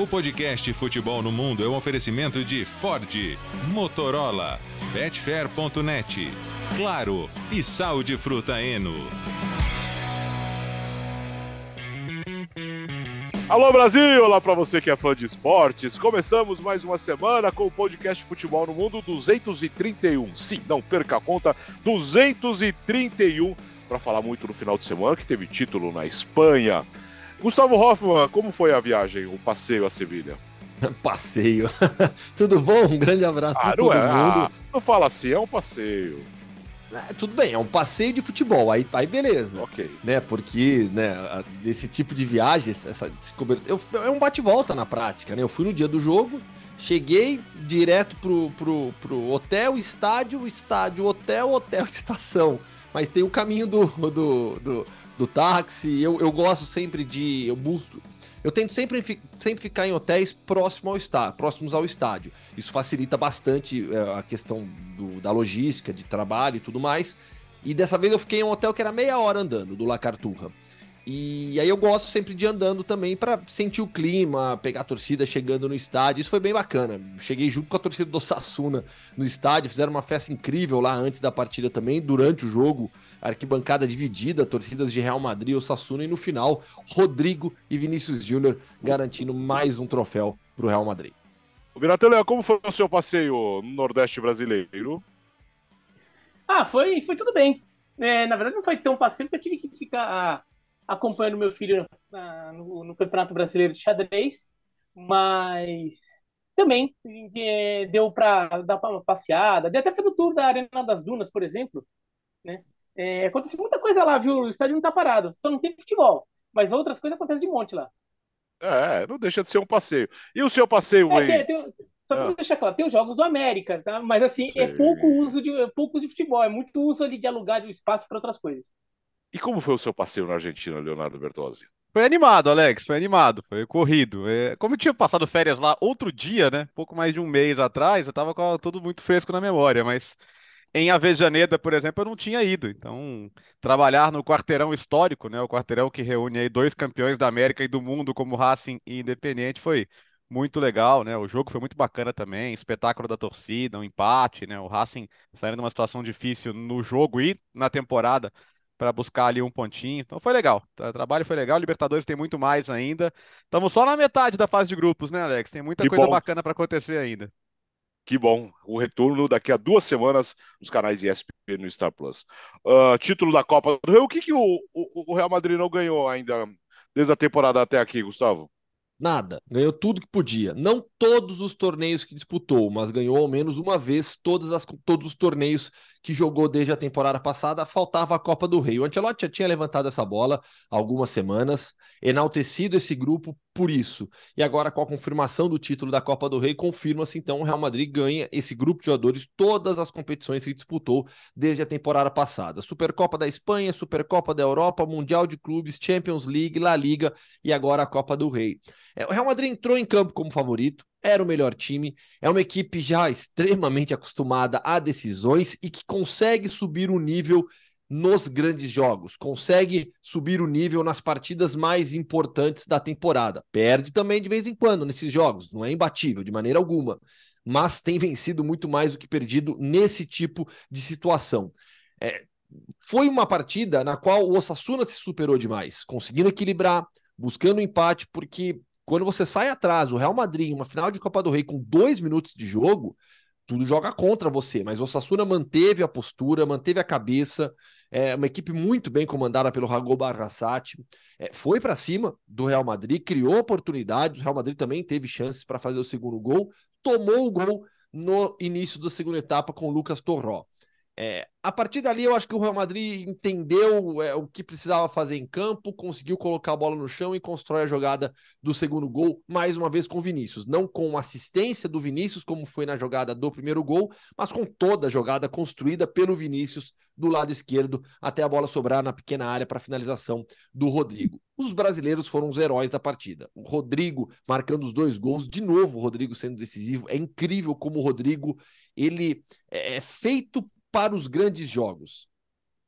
O podcast Futebol no Mundo é um oferecimento de Ford, Motorola, Betfair.net, Claro e Sal de Fruta Eno. Alô Brasil, olá para você que é fã de esportes. Começamos mais uma semana com o podcast Futebol no Mundo 231. Sim, não perca a conta, 231 para falar muito no final de semana que teve título na Espanha. Gustavo Hoffman, como foi a viagem, o passeio a Sevilha? passeio. Tudo bom? Um grande abraço ah, para todo é. mundo. Ah, não fala assim, é um passeio. É, tudo bem, é um passeio de futebol, aí, aí beleza. Ok. Né, porque, né, esse tipo de viagem, essa, eu, é um bate-volta na prática, né? Eu fui no dia do jogo, cheguei direto pro, pro, pro hotel, estádio, estádio, hotel, hotel, estação. Mas tem o caminho do, do, do, do táxi, eu, eu gosto sempre de. Eu busco. Eu tento sempre, sempre ficar em hotéis próximo ao estádio, próximos ao estádio. Isso facilita bastante é, a questão do, da logística, de trabalho e tudo mais. E dessa vez eu fiquei em um hotel que era meia hora andando, do La Carturra. E aí eu gosto sempre de andando também para sentir o clima, pegar a torcida chegando no estádio. Isso foi bem bacana. Cheguei junto com a torcida do Sassuna no estádio, fizeram uma festa incrível lá antes da partida também, durante o jogo arquibancada dividida, torcidas de Real Madrid, o Sassuna, e no final, Rodrigo e Vinícius Júnior garantindo mais um troféu para o Real Madrid. O Biratelé, como foi o seu passeio no Nordeste brasileiro? Ah, foi, foi tudo bem. É, na verdade, não foi tão passeio, porque eu tive que ficar acompanhando meu filho ah, no, no, Campeonato Brasileiro de Xadrez, mas também é, deu para dar uma passeada, deu até fazer o tour da Arena das Dunas, por exemplo, né? É, acontece muita coisa lá, viu? O estádio não tá parado. Só não tem futebol. Mas outras coisas acontecem de monte lá. É, não deixa de ser um passeio. E o seu passeio é? Tem, tem, só para ah. deixar claro, tem os jogos do América, tá? Mas assim, é Sim. é pouco uso de é pouco de futebol, é muito uso ali de alugar de espaço para outras coisas. E como foi o seu passeio na Argentina, Leonardo Bertozzi? Foi animado, Alex, foi animado, foi corrido. É, como eu tinha passado férias lá outro dia, né? Pouco mais de um mês atrás, eu tava com tudo muito fresco na memória, mas em Avejaneda, por exemplo, eu não tinha ido. Então, trabalhar no quarteirão histórico, né, o quarteirão que reúne aí dois campeões da América e do mundo, como Racing e Independente, foi muito legal, né? O jogo foi muito bacana também, espetáculo da torcida, um empate, né? O Racing saindo de uma situação difícil no jogo e na temporada para buscar ali um pontinho. Então foi legal. O trabalho foi legal. Libertadores tem muito mais ainda. Estamos só na metade da fase de grupos, né, Alex? Tem muita que coisa bom. bacana para acontecer ainda. Que bom, o retorno daqui a duas semanas nos canais ESPN no Star Plus. Uh, título da Copa do Rei, o que, que o, o, o Real Madrid não ganhou ainda desde a temporada até aqui, Gustavo? Nada. Ganhou tudo que podia. Não todos os torneios que disputou, mas ganhou ao menos uma vez todas as, todos os torneios que jogou desde a temporada passada. Faltava a Copa do Rei. O Ancelotti já tinha levantado essa bola há algumas semanas, enaltecido esse grupo por isso. E agora, com a confirmação do título da Copa do Rei, confirma-se então o Real Madrid ganha esse grupo de jogadores todas as competições que disputou desde a temporada passada: Supercopa da Espanha, Supercopa da Europa, Mundial de Clubes, Champions League, La Liga e agora a Copa do Rei. É, o Real Madrid entrou em campo como favorito, era o melhor time, é uma equipe já extremamente acostumada a decisões e que consegue subir o nível nos grandes jogos, consegue subir o nível nas partidas mais importantes da temporada. Perde também de vez em quando nesses jogos, não é imbatível de maneira alguma, mas tem vencido muito mais do que perdido nesse tipo de situação. É, foi uma partida na qual o Osasuna se superou demais, conseguindo equilibrar, buscando empate, porque quando você sai atrás, o Real Madrid, uma final de Copa do Rei com dois minutos de jogo, tudo joga contra você. Mas o Sassuna manteve a postura, manteve a cabeça. É uma equipe muito bem comandada pelo Rago Barrasati. É, foi para cima do Real Madrid, criou oportunidades. O Real Madrid também teve chances para fazer o segundo gol. Tomou o gol no início da segunda etapa com o Lucas Torró. É, a partir dali, eu acho que o Real Madrid entendeu é, o que precisava fazer em campo, conseguiu colocar a bola no chão e constrói a jogada do segundo gol, mais uma vez com o Vinícius. Não com assistência do Vinícius, como foi na jogada do primeiro gol, mas com toda a jogada construída pelo Vinícius do lado esquerdo, até a bola sobrar na pequena área para finalização do Rodrigo. Os brasileiros foram os heróis da partida. O Rodrigo marcando os dois gols, de novo o Rodrigo sendo decisivo. É incrível como o Rodrigo ele é, é feito para os grandes jogos.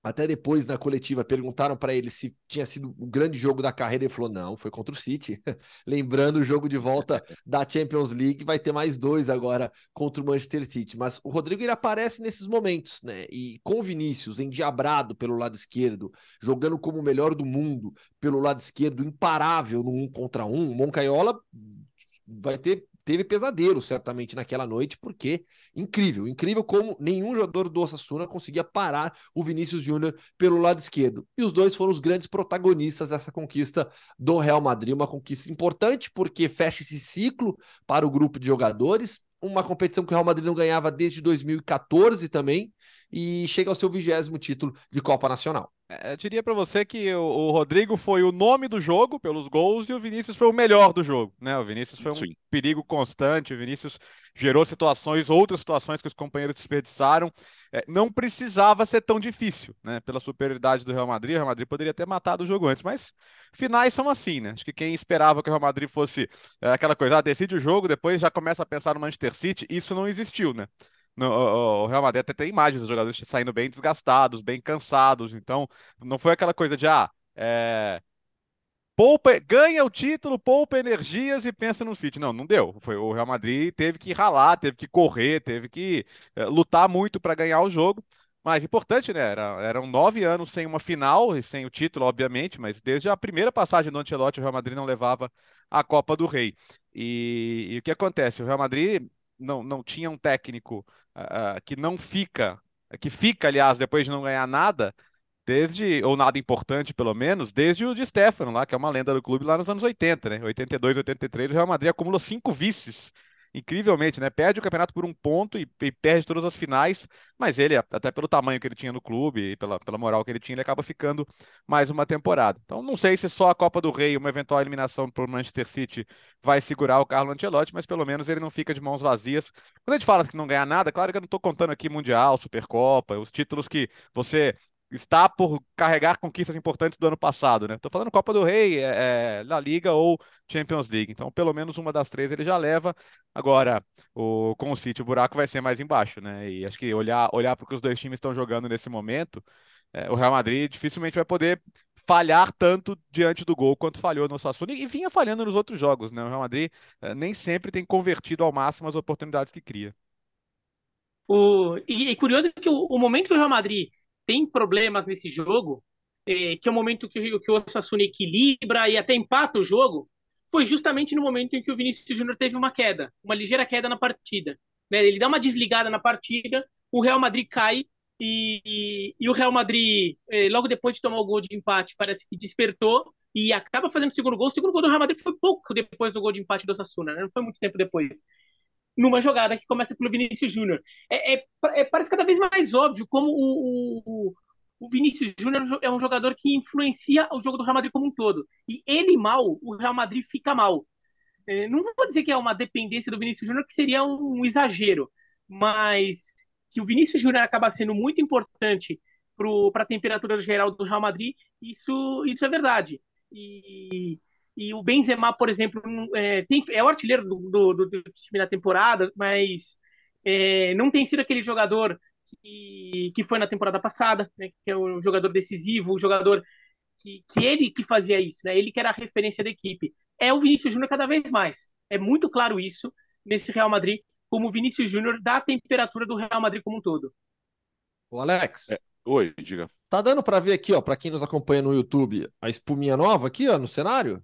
Até depois, na coletiva, perguntaram para ele se tinha sido o grande jogo da carreira. Ele falou: não, foi contra o City. Lembrando o jogo de volta da Champions League, vai ter mais dois agora contra o Manchester City. Mas o Rodrigo ele aparece nesses momentos, né? E com o Vinícius, endiabrado pelo lado esquerdo, jogando como o melhor do mundo pelo lado esquerdo, imparável no um contra um, o Moncaiola vai ter teve pesadelo certamente naquela noite, porque incrível, incrível como nenhum jogador do Osasuna conseguia parar o Vinícius Júnior pelo lado esquerdo. E os dois foram os grandes protagonistas dessa conquista do Real Madrid, uma conquista importante porque fecha esse ciclo para o grupo de jogadores, uma competição que o Real Madrid não ganhava desde 2014 também, e chega ao seu vigésimo título de Copa Nacional. É, eu diria para você que o, o, Rodrigo foi o nome do jogo pelos gols e o Vinícius foi o melhor do jogo, né? O Vinícius foi um Sim. perigo constante, o Vinícius gerou situações, outras situações que os companheiros desperdiçaram. É, não precisava ser tão difícil, né? Pela superioridade do Real Madrid, o Real Madrid poderia ter matado o jogo antes, mas finais são assim, né? Acho que quem esperava que o Real Madrid fosse é, aquela coisa, ah, decide o jogo, depois já começa a pensar no Manchester City, isso não existiu, né? No, o, Real Madrid até tem imagens dos jogadores saindo bem desgastados, bem cansados. Então, não foi aquela coisa de, ah, é, poupa, ganha o título, poupa energias e pensa no City. Não, não deu. Foi o Real Madrid teve que ralar, teve que correr, teve que é, lutar muito para ganhar o jogo. Mas importante, né? Era, eram nove anos sem uma final e sem o título, obviamente, mas desde a primeira passagem do Ancelotti, o Real Madrid não levava a Copa do Rei. E, e o que acontece? O Real Madrid não, não tinha um técnico uh, que não fica, que fica, aliás, depois de não ganhar nada, desde, ou nada importante pelo menos, desde o de Stefano lá, que é uma lenda do clube lá nos anos 80, né? 82, 83, o Real Madrid acumulou cinco vices incrivelmente, né? Perde o campeonato por um ponto e, e, perde todas as finais, mas ele, até pelo tamanho que ele tinha no clube e pela, pela moral que ele tinha, ele acaba ficando mais uma temporada. Então, não sei se só a Copa do Rei, uma eventual eliminação para o Manchester City, vai segurar o Carlo Ancelotti, mas pelo menos ele não fica de mãos vazias. Quando a gente fala que não ganha nada, claro que eu não estou contando aqui Mundial, Supercopa, os títulos que você está por carregar conquistas importantes do ano passado, né? Estou falando Copa do Rei, é, é, La Liga ou Champions League. Então, pelo menos uma das três ele já leva. Agora, o, com o City, o buraco vai ser mais embaixo, né? E acho que olhar, olhar para o que os dois times estão jogando nesse momento, é, o Real Madrid dificilmente vai poder falhar tanto diante do gol quanto falhou no Sassuolo e vinha falhando nos outros jogos, né? O Real Madrid é, nem sempre tem convertido ao máximo as oportunidades que cria. O, e, e curioso que o, o momento que o Real Madrid tem problemas nesse jogo, é, que é o momento que, que o Osasuna equilibra e até empata o jogo, foi justamente no momento em que o Vinícius Júnior teve uma queda, uma ligeira queda na partida. Né? Ele dá uma desligada na partida, o Real Madrid cai e, e, e o Real Madrid, é, logo depois de tomar o gol de empate, parece que despertou e acaba fazendo o segundo gol. O segundo gol do Real Madrid foi pouco depois do gol de empate do Osasuna, né? não foi muito tempo depois numa jogada que começa pelo Vinícius Júnior. É, é, é, parece cada vez mais óbvio como o, o, o Vinícius Júnior é um jogador que influencia o jogo do Real Madrid como um todo. E ele mal, o Real Madrid fica mal. É, não vou dizer que é uma dependência do Vinícius Júnior, que seria um, um exagero, mas que o Vinícius Júnior acaba sendo muito importante para a temperatura geral do Real Madrid, isso, isso é verdade. E, e o Benzema, por exemplo, é, tem, é o artilheiro do, do, do, time na temporada, mas é, não tem sido aquele jogador que, que foi na temporada passada, né, que é o jogador decisivo, o jogador que, que ele que fazia isso, né, ele que era a referência da equipe. É o Vinícius Júnior cada vez mais. É muito claro isso nesse Real Madrid, como o Vinícius Júnior dá a temperatura do Real Madrid como um todo. O Alex. É. Oi, diga. Tá dando para ver aqui, ó, para quem nos acompanha no YouTube, a espuminha nova aqui, ó, no cenário?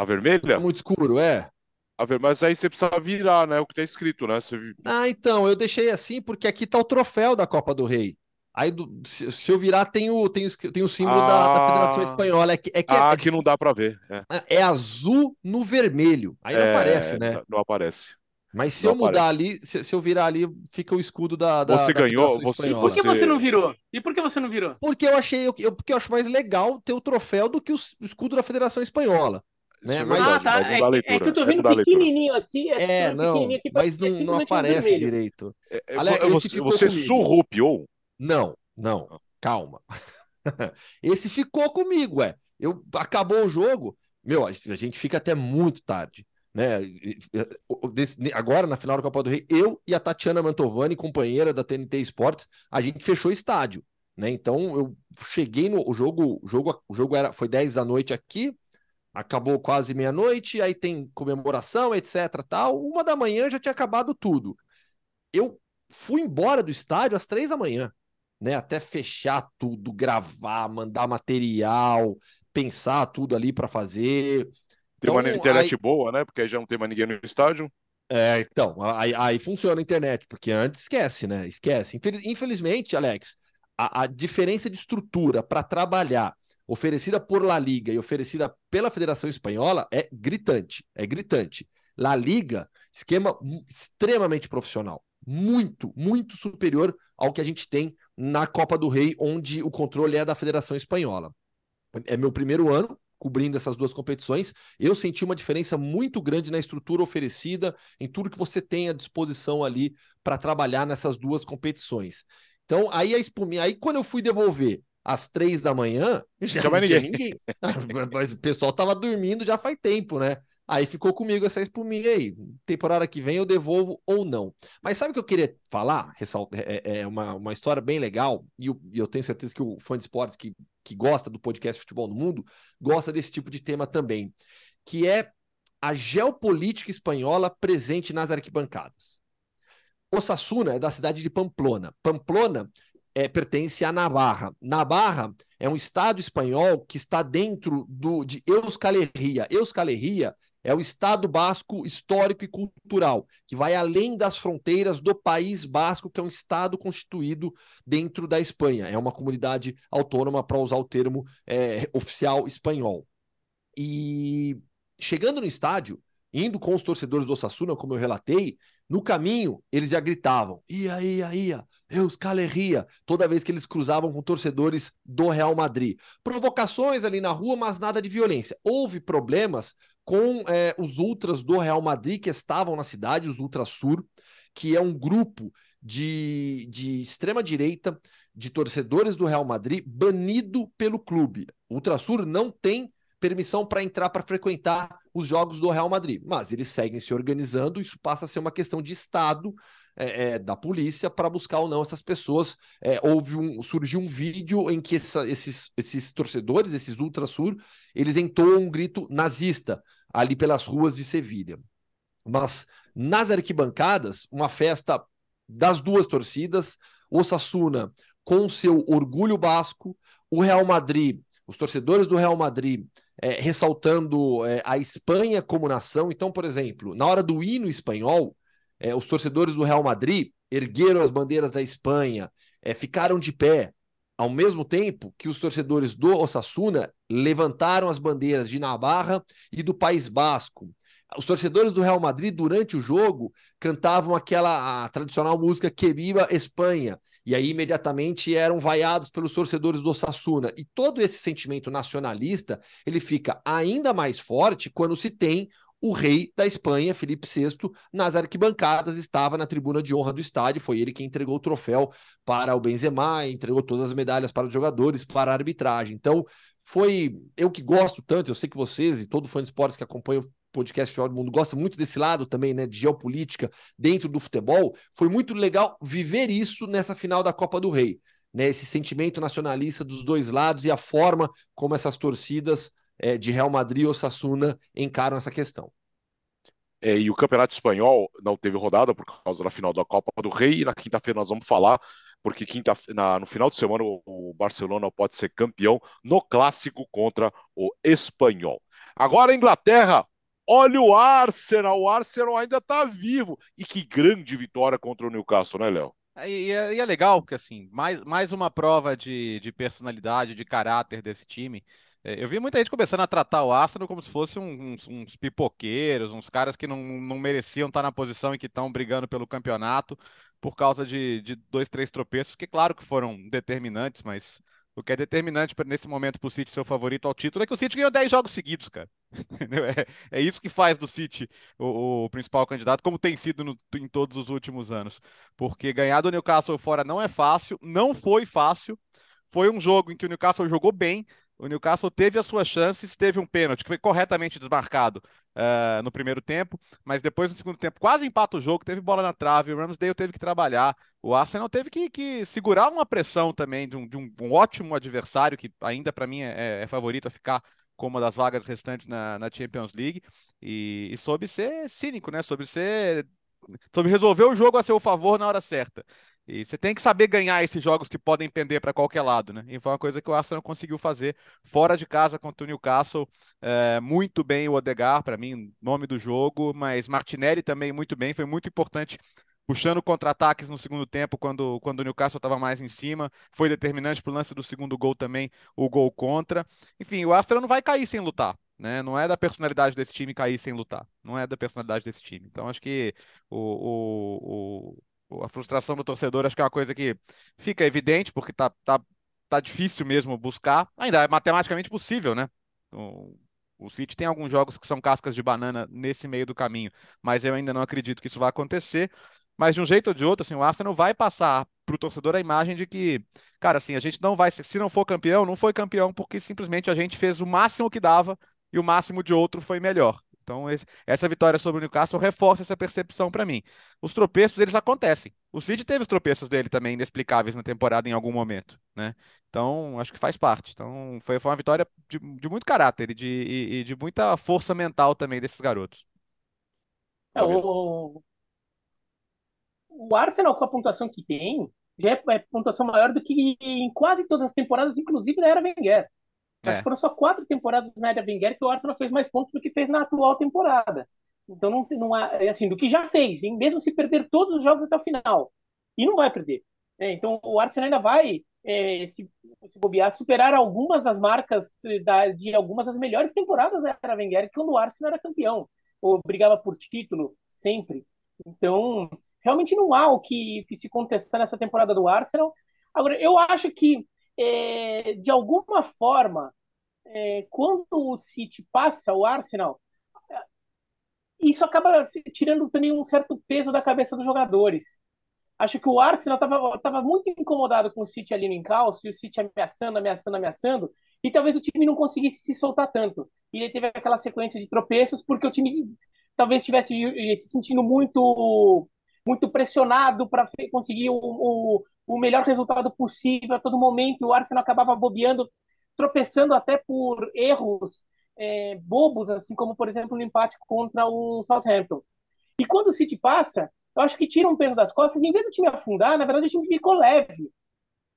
A vermelha? É muito escuro, é. A ver... Mas aí você precisa virar, né? O que tá escrito, né? Você... Ah, então, eu deixei assim porque aqui tá o troféu da Copa do Rei. Aí, do... se, eu virar, tem o, tem o, tem o símbolo ah... da, da, Federação Espanhola. É que, é que ah, é, aqui não dá para ver. É. é. é. azul no vermelho. Aí não é... aparece, né? Não aparece. Mas se não eu mudar aparece. ali, se, se, eu virar ali, fica o escudo da. da você da ganhou? Você, por que você não virou? E por que você não virou? Porque eu achei, eu, porque eu acho mais legal ter o troféu do que o escudo da Federação Espanhola. Né? É mas, ah, tá. é, é, que eu tô vendo é pequenininho aqui. É, é não, aqui, mas não, não aparece direito. É, Aliás, você você surrupiou? Não, não, calma. esse ficou comigo, é. Eu, acabou o jogo, meu, a gente fica até muito tarde. Né? Agora, na final da Copa do Rei, eu e a Tatiana Mantovani, companheira da TNT Esportes, a gente fechou o estádio. né? Então eu cheguei no o jogo, o jogo, o jogo era foi 10 da noite aqui, acabou quase meia-noite, aí tem comemoração, etc, tal. Uma da manhã já tinha acabado tudo. Eu fui embora do estádio às três da manhã, né? Até fechar tudo, gravar, mandar material, pensar tudo ali para fazer. Tem então, uma internet aí... boa, né? Porque aí já não tem mais ninguém no estádio. É, então, aí, aí, funciona a internet, porque antes esquece, né? Esquece. Infelizmente, Alex, a, a diferença de estrutura para trabalhar oferecida por La Liga e oferecida pela Federação Espanhola é gritante, é gritante. La Liga, esquema extremamente profissional, muito, muito superior ao que a gente tem na Copa do Rei, onde o controle é da Federação Espanhola. É meu primeiro ano cobrindo essas duas competições, eu senti uma diferença muito grande na estrutura oferecida, em tudo que você tem à disposição ali para trabalhar nessas duas competições. Então, aí a aí quando eu fui devolver às três da manhã, já, já não tinha ninguém. Mas o pessoal tava dormindo já faz tempo, né? Aí ficou comigo essa espuminha aí. Temporada que vem eu devolvo ou não. Mas sabe o que eu queria falar? É, é, é uma, uma história bem legal, e eu, eu tenho certeza que o fã de esportes que, que gosta do podcast Futebol no Mundo gosta desse tipo de tema também, que é a geopolítica espanhola presente nas arquibancadas. Osasuna é da cidade de Pamplona. Pamplona é, pertence à Navarra. Navarra é um estado espanhol que está dentro do, de Euskal Herria. Euskal Herria é o Estado Basco histórico e cultural, que vai além das fronteiras do País Basco, que é um Estado constituído dentro da Espanha. É uma comunidade autônoma, para usar o termo é, oficial espanhol. E chegando no estádio, indo com os torcedores do Osasuna, como eu relatei, no caminho eles já gritavam: ia, ia, ia, Euskal Herria, toda vez que eles cruzavam com torcedores do Real Madrid. Provocações ali na rua, mas nada de violência. Houve problemas com é, os ultras do Real Madrid que estavam na cidade, os Ultrasur, que é um grupo de, de extrema-direita, de torcedores do Real Madrid, banido pelo clube. O Ultrasur não tem permissão para entrar para frequentar os jogos do Real Madrid, mas eles seguem se organizando. Isso passa a ser uma questão de Estado é, é, da polícia para buscar ou não essas pessoas. É, houve um, surgiu um vídeo em que essa, esses, esses torcedores, esses ultrasur, eles entoam um grito nazista ali pelas ruas de Sevilha. Mas nas arquibancadas, uma festa das duas torcidas, o Sassuna com seu orgulho basco, o Real Madrid, os torcedores do Real Madrid é, ressaltando é, a Espanha como nação. Então, por exemplo, na hora do hino espanhol, é, os torcedores do Real Madrid ergueram as bandeiras da Espanha, é, ficaram de pé, ao mesmo tempo que os torcedores do Osasuna levantaram as bandeiras de Navarra e do País Basco. Os torcedores do Real Madrid, durante o jogo, cantavam aquela tradicional música Que Viva Espanha. E aí, imediatamente, eram vaiados pelos torcedores do Osasuna. E todo esse sentimento nacionalista, ele fica ainda mais forte quando se tem o rei da Espanha, Felipe VI, nas arquibancadas, estava na tribuna de honra do estádio, foi ele quem entregou o troféu para o Benzema, entregou todas as medalhas para os jogadores, para a arbitragem. Então, foi eu que gosto tanto, eu sei que vocês e todo fã de esportes que acompanha o podcast Futebol do Mundo gosta muito desse lado também, né, de geopolítica dentro do futebol. Foi muito legal viver isso nessa final da Copa do Rei, né, esse sentimento nacionalista dos dois lados e a forma como essas torcidas é, de Real Madrid ou Sassuna encaram essa questão. É, e o Campeonato Espanhol não teve rodada por causa da final da Copa do Rei. E na quinta-feira nós vamos falar, porque quinta, na, no final de semana o, o, Barcelona pode ser campeão no clássico contra o Espanhol. Agora a Inglaterra, olha o Arsenal. O Arsenal ainda está vivo. E que grande vitória contra o Newcastle, né, Léo? É, e é, e é legal, porque assim, mais, mais uma prova de, de personalidade, de caráter desse time. É, eu vi muita gente começando a tratar o Arsenal como se fossem uns, uns, pipoqueiros, uns caras que não, não mereciam estar na posição e que estão brigando pelo campeonato por causa de, de dois, três tropeços, que claro que foram determinantes, mas o que é determinante nesse momento para o City ser o favorito ao título é que o City ganhou 10 jogos seguidos, cara. É, é, isso que faz do City o, o principal candidato, como tem sido no, em todos os últimos anos. Porque ganhar do Newcastle fora não é fácil, não foi fácil. Foi um jogo em que o Newcastle jogou bem, o Newcastle teve as suas chances, teve um pênalti que foi corretamente desmarcado uh, no primeiro tempo, mas depois no segundo tempo quase empata o jogo, teve bola na trave, o Ramsdale teve que trabalhar, o Arsenal teve que, que segurar uma pressão também de um, de um, ótimo adversário, que ainda para mim é, é, favorito a ficar com uma das vagas restantes na, na Champions League, e, e soube ser cínico, né? Soube ser. Resolver o jogo a seu favor na hora certa. E você tem que saber ganhar esses jogos que podem pender para qualquer lado, né? E foi uma coisa que o Arsenal conseguiu fazer fora de casa contra o Newcastle. É, muito bem o Odegar, para mim, nome do jogo, mas Martinelli também muito bem, foi muito importante puxando contra-ataques no segundo tempo, quando, quando o Newcastle estava mais em cima. Foi determinante para o lance do segundo gol também, o gol contra. Enfim, o Arsenal não vai cair sem lutar. Né? Não é da personalidade desse time cair sem lutar. Não é da personalidade desse time. Então, acho que o, o, o, a frustração do torcedor acho que é uma coisa que fica evidente, porque tá, tá, tá difícil mesmo buscar. Ainda é matematicamente possível, né? O, o City tem alguns jogos que são cascas de banana nesse meio do caminho, mas eu ainda não acredito que isso vai acontecer. Mas de um jeito ou de outro, assim, o Arsenal vai passar para o torcedor a imagem de que, cara, assim, a gente não vai, se não for campeão, não foi campeão porque simplesmente a gente fez o máximo que dava e o máximo de outro foi melhor. Então, esse, essa vitória sobre o Newcastle reforça essa percepção para mim. Os tropeços, eles acontecem. O City teve os tropeços dele também inexplicáveis na temporada em algum momento, né? Então, acho que faz parte. Então, foi, foi uma vitória de, de muito caráter e de, e, e de muita força mental também desses garotos. É, o, o Arsenal, com a pontuação que tem, já é, é pontuação maior do que em quase todas as temporadas, inclusive da era Wenger. Mas é. foram só quatro temporadas na era Wenger que o Arsenal fez mais pontos do que fez na atual temporada. Então não, não há, é assim, do que já fez, hein? mesmo se perder todos os jogos até o final. E não vai perder. É, então o Arsenal ainda vai, é, se, se bobear, superar algumas das marcas da, de algumas das melhores temporadas da era Wenger, quando o Arsenal era campeão, ou brigava por título sempre. Então, realmente não há o que, que se contestar nessa temporada do Arsenal. Agora, eu acho que, é, de alguma forma, é, quando o City passa o Arsenal, isso acaba tirando também um certo peso da cabeça dos jogadores. Acho que o Arsenal estava muito incomodado com o City ali no encalço, e o City ameaçando, ameaçando, ameaçando, e talvez o time não conseguisse se soltar tanto. E ele teve aquela sequência de tropeços, porque o time talvez estivesse se sentindo muito muito pressionado para conseguir o, o, o, melhor resultado possível a todo momento. O Arsenal acabava bobeando, tropeçando até por erros é, bobos, assim como, por exemplo, o empate contra o Southampton. E quando o City passa, eu acho que tira um peso das costas. Em vez do time afundar, na verdade, o time ficou leve.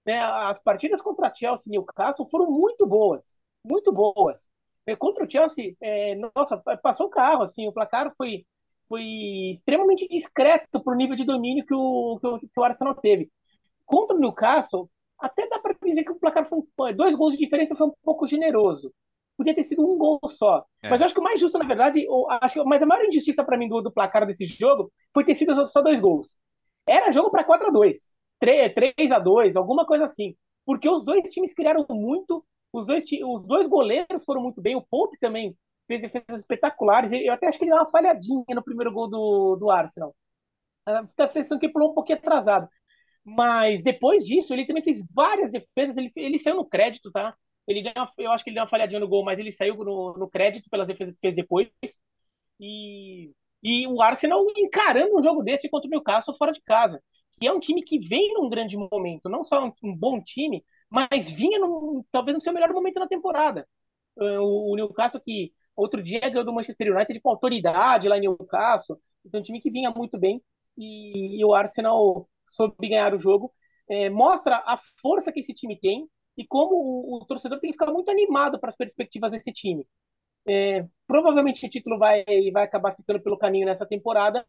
Né? As partidas contra Chelsea e Newcastle foram muito boas, muito boas. É, contra o Chelsea, é, nossa, passou o carro, assim, o placar foi foi extremamente discreto para o nível de domínio que o, que o, que o Arsenal teve. Contra o Newcastle, até dá para dizer que o placar foi um, dois gols de diferença foi um pouco generoso. Podia ter sido um gol só. É. Mas eu acho que o mais justo, na verdade, acho que, mas a maior injustiça para mim do, do, placar desse jogo foi ter sido só dois gols. Era jogo para 4 a 2 3, 3 a 2 alguma coisa assim. Porque os dois times criaram muito, os dois, os dois goleiros foram muito bem, o Pope também fez defesas espetaculares. Eu até acho que ele deu uma falhadinha no primeiro gol do, do Arsenal. Fica a sensação que pulou um pouquinho atrasado. Mas depois disso, ele também fez várias defesas. Ele, ele saiu no crédito, tá? Ele uma, eu acho que ele deu uma falhadinha no gol, mas ele saiu no, no crédito pelas defesas que fez depois. E, e o Arsenal encarando um jogo desse contra o Newcastle fora de casa, que é um time que vem num grande momento, não só um, um bom time, mas vinha num, talvez no seu melhor momento na temporada. O, o Newcastle que Outro dia ganhou do Manchester United com autoridade lá em Newcastle. Então, um time que vinha muito bem. E, e o Arsenal soube ganhar o jogo. É, mostra a força que esse time tem e como o, o torcedor tem que ficar muito animado para as perspectivas desse time. É, provavelmente o título vai, vai acabar ficando pelo caminho nessa temporada,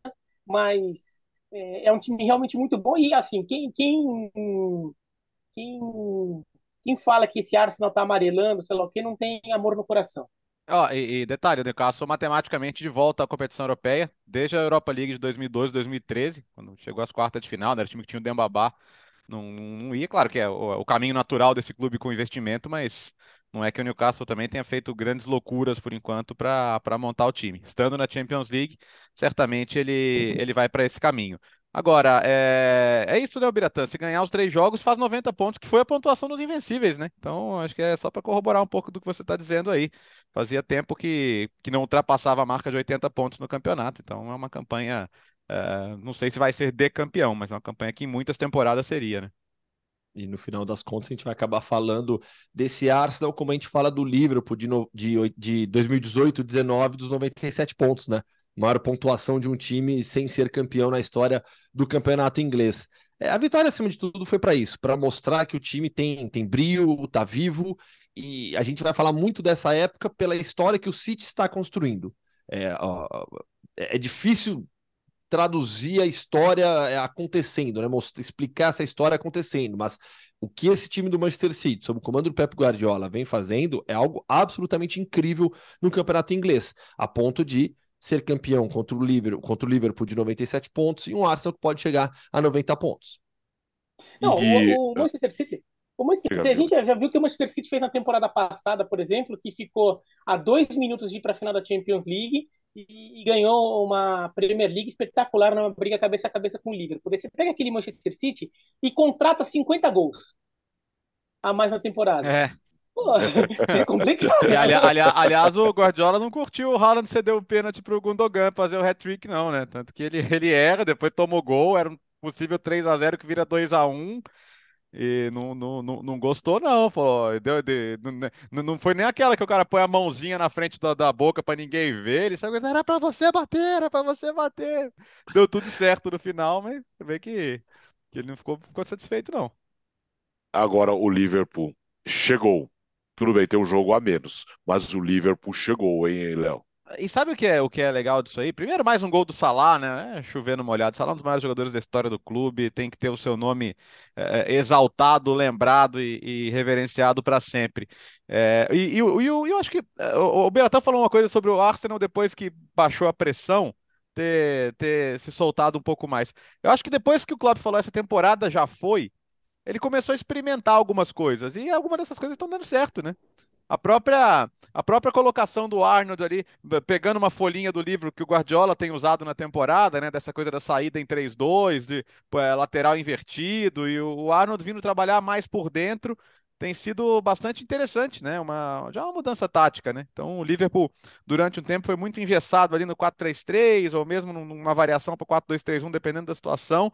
mas é, é um time realmente muito bom. E assim, quem, quem, quem, quem fala que esse Arsenal está amarelando, sei lá o que, não tem amor no coração. Ó, e, e, detalhe, o Newcastle matematicamente de volta à competição europeia, desde a Europa League de 2012, 2013, quando chegou às quartas de final, né, era o time que tinha o Dembabá, não, não ia, claro que é o, o, caminho natural desse clube com investimento, mas não é que o Newcastle também tenha feito grandes loucuras por enquanto para montar o time. Estando na Champions League, certamente ele, ele vai para esse caminho. Agora, é, é isso, né, Biratã? Se ganhar os três jogos, faz 90 pontos, que foi a pontuação dos Invencíveis, né? Então, acho que é só para corroborar um pouco do que você está dizendo aí. Fazia tempo que, que não ultrapassava a marca de 80 pontos no campeonato. Então, é uma campanha. É, não sei se vai ser de campeão, mas é uma campanha que em muitas temporadas seria, né? E no final das contas, a gente vai acabar falando desse Arsenal, como a gente fala do Liverpool de, no, de, de 2018, 19, dos 97 pontos, né? Maior pontuação de um time sem ser campeão na história do campeonato inglês. É, a vitória, acima de tudo, foi para isso, para mostrar que o time tem, tem brilho, tá vivo, e a gente vai falar muito dessa época pela história que o City está construindo. É, ó, é difícil traduzir a história é, acontecendo, né? Explicar essa história acontecendo, mas o que esse time do Manchester City, sob o comando do Pep Guardiola, vem fazendo é algo absolutamente incrível no campeonato inglês, a ponto de ser campeão contra o Liverpool, contra o Liverpool de 97 pontos e um Arsenal que pode chegar a 90 pontos. Não, e... o, o Manchester City o Manchester City, a gente já viu que o Manchester City fez na temporada passada, por exemplo, que ficou a dois minutos de ir para a final da Champions League e, e, ganhou uma Premier League espetacular numa briga cabeça a cabeça com o Liverpool. Você pega aquele Manchester City e contrata 50 gols a mais na temporada. É. Pô, é complicado. E, ali, ali, aliás, o Guardiola não curtiu o Haaland ceder o pênalti pro Gundogan fazer o hat-trick, não, né? Tanto que ele, ele erra, depois tomou gol, era um possível 3 a 0 que vira 2 a 1 e não, não, não, não gostou, não. Falou, deu, de, não, não foi nem aquela que o cara põe a mãozinha na frente da, da boca para ninguém ver. Ele sabe, era para você bater, era para você bater. Deu tudo certo no final, mas vê que, que ele não ficou, ficou satisfeito, não. Agora o Liverpool chegou. Tudo bem, tem um jogo a menos, mas o Liverpool chegou, hein, Léo? E sabe o que é o que é legal disso aí? Primeiro, mais um gol do Salah, né? É, chovendo molhado. Salah é um dos maiores jogadores da história do clube, tem que ter o seu nome é, exaltado, lembrado e, e reverenciado para sempre. É, e, e, e, eu, eu acho que é, o, o Beratão falou uma coisa sobre o Arsenal depois que baixou a pressão. Ter, ter se soltado um pouco mais. Eu acho que depois que o Klopp falou essa temporada já foi, ele começou a experimentar algumas coisas e algumas dessas coisas estão dando certo, né? A própria, a própria colocação do Arnold ali, pegando uma folhinha do livro que o Guardiola tem usado na temporada, né? Dessa coisa da saída em 3-2, de é, lateral invertido, e o Arnold vindo trabalhar mais por dentro, tem sido bastante interessante, né? Uma, já uma mudança tática, né? Então o Liverpool, durante um tempo, foi muito engessado ali no 4-3-3, ou mesmo numa variação para 4-2-3-1, dependendo da situação.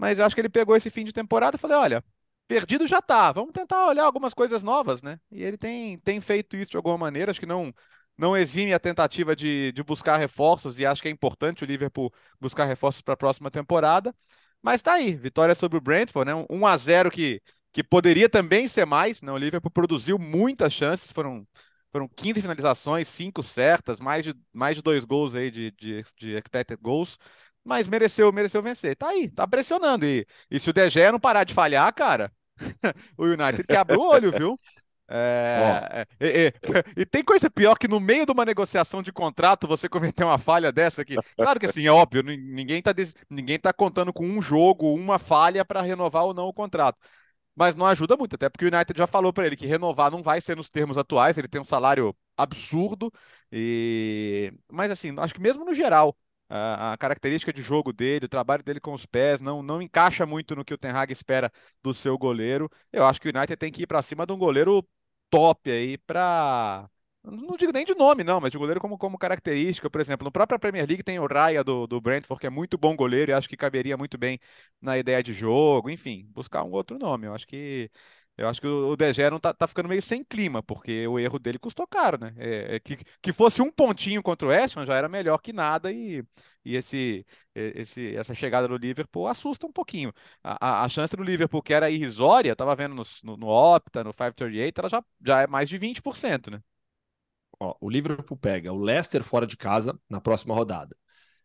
Mas eu acho que ele pegou esse fim de temporada e falei: olha, perdido já tá. Vamos tentar olhar algumas coisas novas, né? E ele tem, tem feito isso de alguma maneira. Acho que não não exime a tentativa de, de buscar reforços e acho que é importante o Liverpool buscar reforços para a próxima temporada. Mas tá aí, vitória sobre o Brentford, né? 1 a 0 que, que poderia também ser mais, né? O Liverpool produziu muitas chances, foram foram 15 finalizações, 5 certas, mais de, mais de dois gols aí de, de, de expected goals mas mereceu, mereceu vencer. Tá aí, tá pressionando. E, e se o De Gea não parar de falhar, cara, o United quebra o olho, viu? É, é, é, e tem coisa pior que no meio de uma negociação de contrato você cometer uma falha dessa aqui. Claro que assim, é óbvio, ninguém tá, ninguém tá contando com um jogo, uma falha para renovar ou não o contrato. Mas não ajuda muito, até porque o United já falou para ele que renovar não vai ser nos termos atuais, ele tem um salário absurdo. E... Mas assim, acho que mesmo no geral, a, característica de jogo dele, o trabalho dele com os pés, não, não encaixa muito no que o Ten Hag espera do seu goleiro. Eu acho que o United tem que ir para cima de um goleiro top aí para não digo nem de nome, não, mas de goleiro como, como característica. Por exemplo, no próprio Premier League tem o Raya do, do Brentford, que é muito bom goleiro e acho que caberia muito bem na ideia de jogo. Enfim, buscar um outro nome. Eu acho que eu acho que o Gea não tá, tá, ficando meio sem clima, porque o erro dele custou caro, né? É, é que, que fosse um pontinho contra o West Ham já era melhor que nada e, e esse, esse, essa chegada do Liverpool assusta um pouquinho. A, a, a chance do Liverpool, que era irrisória, tava vendo no, no, no Opta, no 538, ela já, já é mais de 20%, né? Ó, o Liverpool pega o Leicester fora de casa na próxima rodada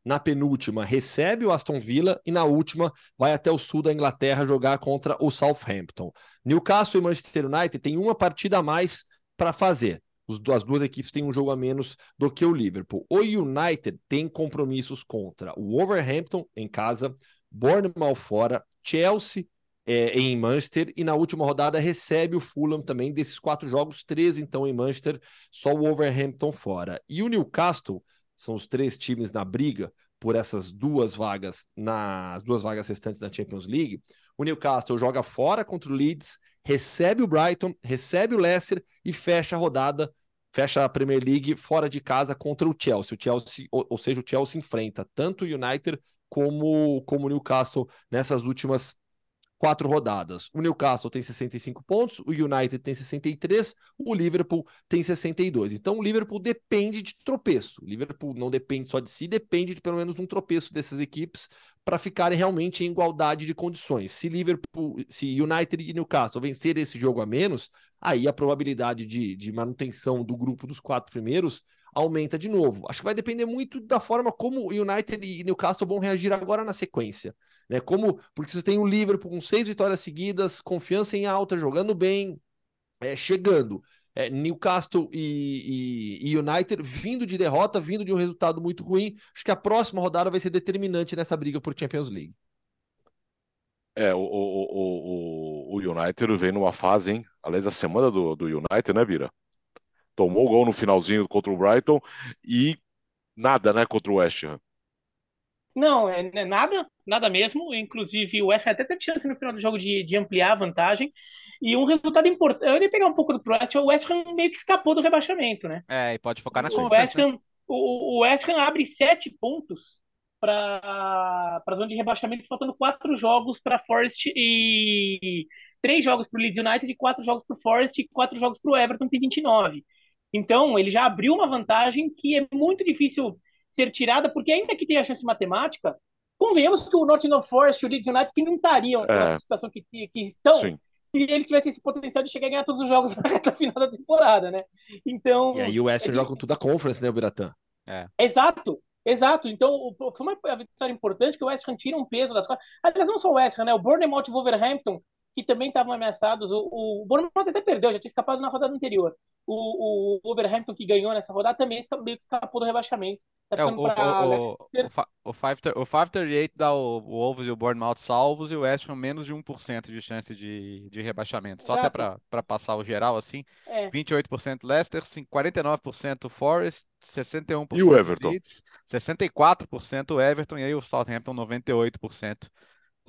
na penúltima recebe o Aston Villa e na última vai até o sul da Inglaterra jogar contra o Southampton. Newcastle e Manchester United têm uma partida a mais para fazer. as duas equipes têm um jogo a menos do que o Liverpool. O United tem compromissos contra o Wolverhampton em casa, Bournemouth fora, Chelsea é, em Manchester e na última rodada recebe o Fulham também. Desses quatro jogos, três então em Manchester, só o Wolverhampton fora. E o Newcastle são os três times na briga por essas duas vagas, nas duas vagas restantes da Champions League. O Newcastle joga fora contra o Leeds, recebe o Brighton, recebe o Leicester e fecha a rodada, fecha a Premier League fora de casa contra o Chelsea. O Chelsea, ou, ou seja, o Chelsea enfrenta tanto o United como, como o Newcastle nessas últimas quatro rodadas. O Newcastle tem 65 pontos, o United tem 63, o Liverpool tem 62. Então o Liverpool depende de tropeço. O Liverpool não depende só de si, depende de pelo menos um tropeço dessas equipes para ficarem realmente em igualdade de condições. Se Liverpool, se United e Newcastle vencer esse jogo a menos, aí a probabilidade de, de manutenção do grupo dos quatro primeiros aumenta de novo. Acho que vai depender muito da forma como o United e Newcastle vão reagir agora na sequência. Né? Como, porque você tem o Liverpool com seis vitórias seguidas, confiança em alta, jogando bem, é, chegando. É, Newcastle e, e, e, United vindo de derrota, vindo de um resultado muito ruim. Acho que a próxima rodada vai ser determinante nessa briga por Champions League. É, o, o, o, o United vem numa fase, hein? Aliás, a semana do, do United, né, Bira? tomou o gol no finalzinho contra o Brighton e nada, né, contra o West Ham. Não, é, é nada, nada mesmo. Inclusive, o West Ham até teve chance no final do jogo de, de ampliar a vantagem. E um resultado importante. Eu ia pegar um pouco do West Ham, o West Ham meio que escapou do rebaixamento, né? É, e pode focar na o West Ham, o, o West Ham abre sete pontos para a zona de rebaixamento, faltando quatro jogos para Forest e três jogos para o Leeds United, e quatro jogos para o Forest e quatro jogos para o Everton, que tem 29. Então, ele já abriu uma vantagem que é muito difícil ser tirada, porque ainda que tenha chance matemática, convenhamos que o Nottingham Forest e o Leeds United que não estariam é. na situação que, que estão Sim. se eles tivessem esse potencial de chegar a ganhar todos os jogos na reta final da temporada, né? Então... E aí o West é joga com tudo a conference, né, o Biratã? É. Exato. Exato, então foi uma vitória importante que o West Ham tira um peso das costas. Aliás, não só o West Ham, né? O Bournemouth e o Wolverhampton que também estavam ameaçados. O, o Bournemouth até perdeu, já tinha escapado na rodada anterior. O, o Wolverhampton, que ganhou nessa rodada, também meio que escapou do rebaixamento. Tá é, o, o, o, o, 538 dá o, o Wolves e o Bournemouth salvos e o West Ham menos de 1% de chance de, de rebaixamento. Só Exato. até para passar o geral, assim. É. 28% Leicester, 49% Forest, 61% e o Everton? Leeds, 64% o Everton e aí o Southampton 98%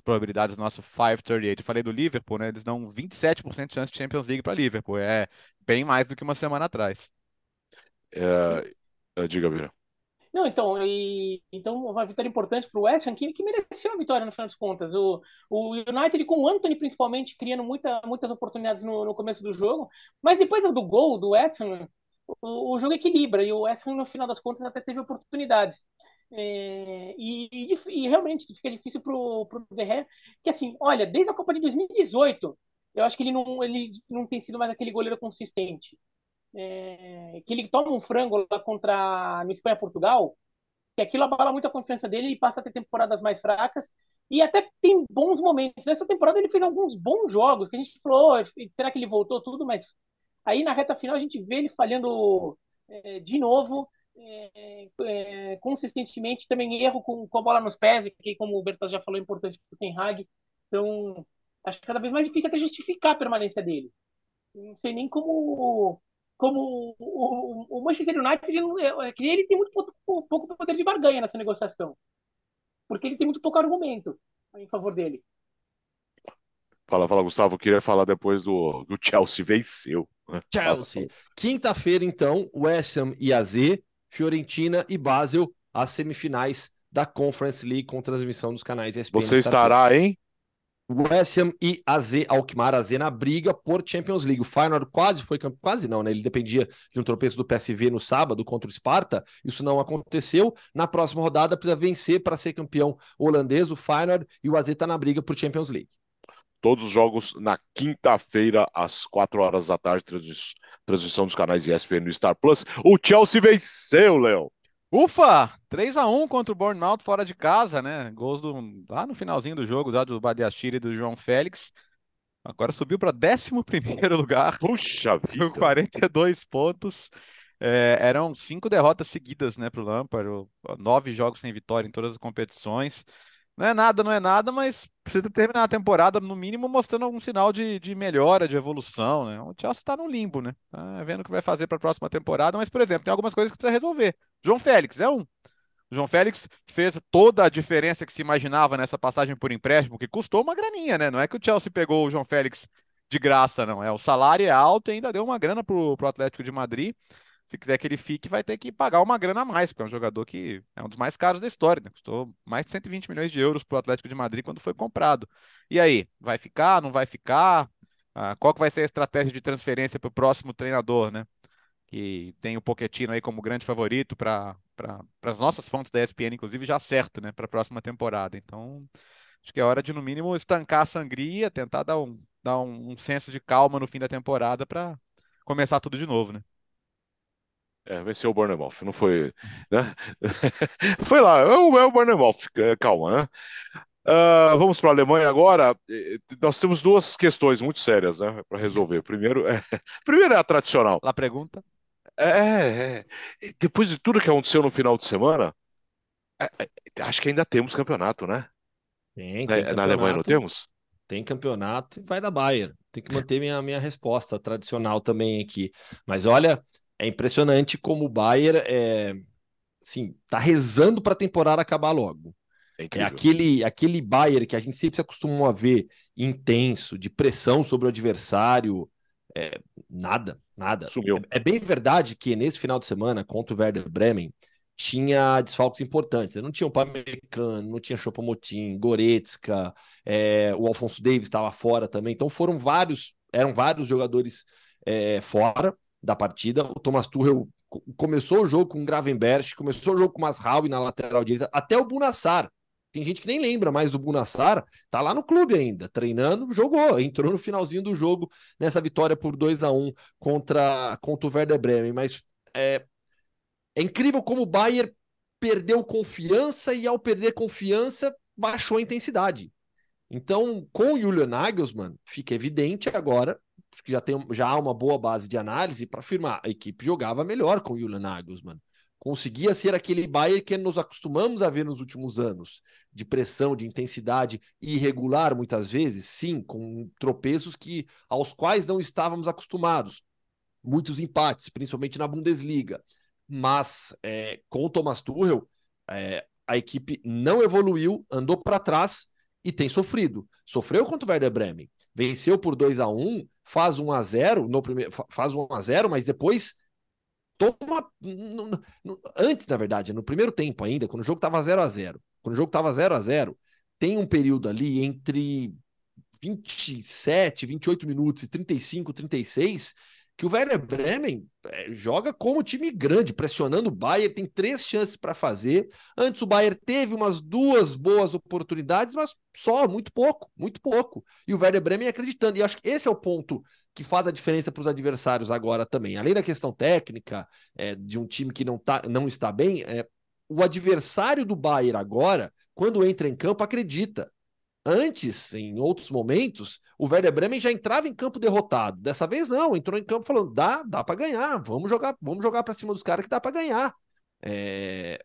probabilidades do nosso 538. Eu falei do Liverpool, né? Eles dão 27% de chance de Champions League para Liverpool. É bem mais do que uma semana atrás. É, é diga, Bira. Não, então, e, então uma vitória importante para o West Ham, que, que, mereceu a vitória no final das contas. O, o United com o Anthony, principalmente, criando muita, muitas oportunidades no, no começo do jogo, mas depois do gol do West Ham, o, o jogo equilibra e o West Ham, no final das contas, até teve oportunidades. É, e, e, e, realmente fica difícil pro, pro Guerreiro, que assim, olha, desde a Copa de 2018, eu acho que ele não, ele não tem sido mais aquele goleiro consistente. É, que ele toma um frango lá contra no Espanha-Portugal, que aquilo abala muito a confiança dele, ele passa a ter temporadas mais fracas, e até tem bons momentos. Nessa temporada ele fez alguns bons jogos, que a gente falou, será que ele voltou tudo? Mas aí na reta final a gente vê ele falhando é, de novo, é, é, consistentemente, também erro com, com a bola nos pés, que como o Bertas já falou, é importante para o Ten Hag. Então, acho que cada vez mais difícil até justificar a permanência dele. Não sei nem como como o, o, Manchester United é, ele tem muito pouco, pouco poder de barganha nessa negociação, porque ele tem muito pouco argumento em favor dele. Fala, fala, Gustavo. Queria falar depois do, do Chelsea venceu. Chelsea. Quinta-feira, então, West Ham e AZ Fiorentina e Basel as semifinais da Conference League com transmissão dos canais ESPN. Você estará, hein? West Ham e AZ Alkmaar, AZ na briga por Champions League. O Feyenoord quase foi campeão, quase não, né? Ele dependia de um tropeço do PSV no sábado contra o Sparta. Isso não aconteceu. Na próxima rodada precisa vencer para ser campeão holandês, o Feyenoord, e o AZ está na briga por Champions League. Todos os jogos na quinta-feira às quatro horas da tarde, transmissão dos canais ESPN e Star Plus. O Chelsea venceu, Léo. Ufa! 3 a 1 contra o Bournemouth fora de casa, né? Gols do, lá no finalzinho do jogo, já do Badiachir e do João Félix. Agora subiu para 11 lugar. Puxa vida! Com 42 pontos. É, eram cinco derrotas seguidas né, para o Lampard, nove jogos sem vitória em todas as competições. Não é nada, não é nada, mas precisa terminar a temporada, no mínimo, mostrando algum sinal de, de melhora, de evolução, né? O Chelsea está no limbo, né? Tá vendo o que vai fazer para a próxima temporada, mas, por exemplo, tem algumas coisas que precisa resolver. João Félix é um. O João Félix fez toda a diferença que se imaginava nessa passagem por empréstimo, que custou uma graninha, né? Não é que o Chelsea pegou o João Félix de graça, não. É o salário é alto e ainda deu uma grana pro, pro Atlético de Madrid. Se quiser que ele fique, vai ter que pagar uma grana a mais, porque é um jogador que é um dos mais caros da história, né? Custou mais de 120 milhões de euros pro Atlético de Madrid quando foi comprado. E aí, vai ficar, não vai ficar? Ah, qual que vai ser a estratégia de transferência para o próximo treinador, né? Que tem o Pochettino aí como grande favorito para para as nossas fontes da ESPN, inclusive, já certo, né, para a próxima temporada. Então, acho que é hora de, no mínimo, estancar a sangria, tentar dar um, dar um, um senso de calma no fim da temporada para começar tudo de novo, né? É, venceu o Bournemouth, não foi, né? foi lá, é o, é o Bournemouth, calma, né? Uh, vamos para a Alemanha agora. Nós temos duas questões muito sérias, né, para resolver. Primeiro é, primeiro é a tradicional. A pergunta. É, é, depois de tudo que aconteceu no final de semana, é, é, acho que ainda temos campeonato, né? Tem, tem na, na Alemanha não temos? Tem campeonato e vai da Bayern. Tem que manter minha, minha resposta tradicional também aqui. Mas olha, é impressionante como o Bayern é, assim, tá rezando para a temporada acabar logo. É, é, aquele, aquele Bayern que a gente sempre se acostumou a ver intenso, de pressão sobre o adversário. É, nada, nada. Sumiu. É, é, bem verdade que nesse final de semana, contra o Werder Bremen, tinha desfalques importantes. Não tinha o Pamecano, não tinha Chopomotin, Goretzka, é, o Alfonso Davis estava fora também. Então foram vários, eram vários jogadores é, fora da partida. O Thomas Tuchel começou o jogo com o Gravenberch, começou o jogo com o Masraui na lateral direita, até o Bunassar. Tem gente que nem lembra mais do Bunassar, tá lá no clube ainda, treinando, jogou, entrou no finalzinho do jogo nessa vitória por 2 a 1 contra, contra o Werder Bremen, mas é, é incrível como o Bayern perdeu confiança e ao perder confiança baixou a intensidade. Então, com o Julian Nagelsmann, fica evidente agora acho que já, tem, já há uma boa base de análise para afirmar a equipe jogava melhor com o Julian Nagelsmann. Conseguia ser aquele Bayern que nos acostumamos a ver nos últimos anos, de pressão, de intensidade irregular muitas vezes, sim, com tropeços que aos quais não estávamos acostumados. Muitos empates, principalmente na Bundesliga. Mas é, com o Thomas Tuchel, é, a equipe não evoluiu, andou para trás e tem sofrido. Sofreu contra o Werder Bremen, venceu por 2 a 1 faz 1 a 0 no primeiro, faz 1 a 0 mas depois toma. No, no, antes, na verdade, no primeiro tempo ainda, quando o jogo estava 0 a 0 quando o jogo estava 0 a 0 tem um período ali entre 27, 28 minutos e 35, 36 que o Werder Bremen é, joga como time grande, pressionando o Bayern, tem três chances para fazer. Antes o Bayern teve umas duas boas oportunidades, mas só, muito pouco, muito pouco. E o Werder Bremen acreditando. E acho que esse é o ponto que faz a diferença para os adversários agora também. Além da questão técnica, é, de um time que não, tá, não está bem, é, o adversário do Bayern agora, quando entra em campo, acredita. Antes, em outros momentos, o Werder Bremen já entrava em campo derrotado. Dessa vez não, entrou em campo falando: dá, dá para ganhar, vamos jogar, vamos jogar para cima dos caras que dá para ganhar. É...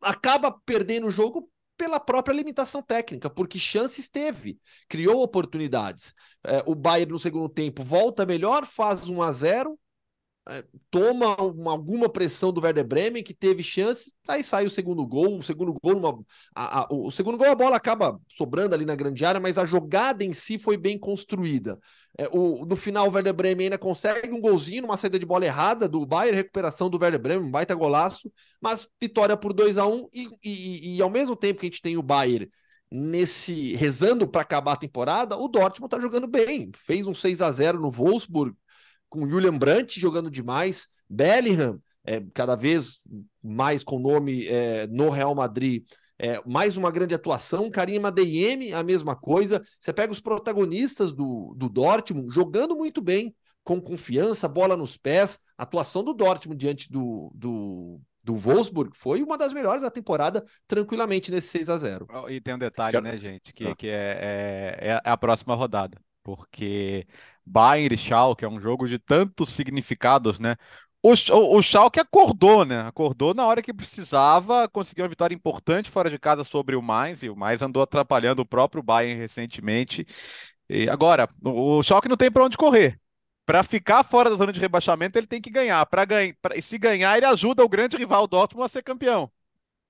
Acaba perdendo o jogo pela própria limitação técnica, porque chances teve, criou oportunidades. É, o Bayern no segundo tempo volta melhor, faz 1 a 0 é, toma uma, alguma pressão do Werder Bremen, que teve chance, aí sai o segundo gol, o segundo gol, uma, a, a, o segundo gol a bola acaba sobrando ali na grande área, mas a jogada em si foi bem construída. É, o, no final o Werder Bremen ainda consegue um golzinho, numa saída de bola errada do Bayern, recuperação do Werder Bremen, um baita golaço, mas vitória por 2 a 1 um, e, e, e ao mesmo tempo que a gente tem o Bayern nesse rezando para acabar a temporada, o Dortmund tá jogando bem. Fez um 6 a 0 no Wolfsburg, com Julian Brandt jogando demais, Bellingham é, cada vez mais com nome é, no Real Madrid. É, mais uma grande atuação, Karim Adeyemi, a mesma coisa. Você pega os protagonistas do, do Dortmund jogando muito bem, com confiança, bola nos pés. A atuação do Dortmund diante do, do, do Wolfsburg foi uma das melhores da temporada, tranquilamente, nesse 6 a 0 E tem um detalhe, né, gente, que, ah. que é, é, é a próxima rodada, porque Bayern e Schalke é um jogo de tantos significados, né? O, o, o Schalke acordou, né? Acordou na hora que precisava, conseguiu uma vitória importante fora de casa sobre o Mainz, e o Mainz andou atrapalhando o próprio Bayern recentemente. E agora, o, o Schalke não tem para onde correr. Para ficar fora da zona de rebaixamento, ele tem que ganhar. Para ganhar, se ganhar, ele ajuda o grande rival Dortmund a ser campeão.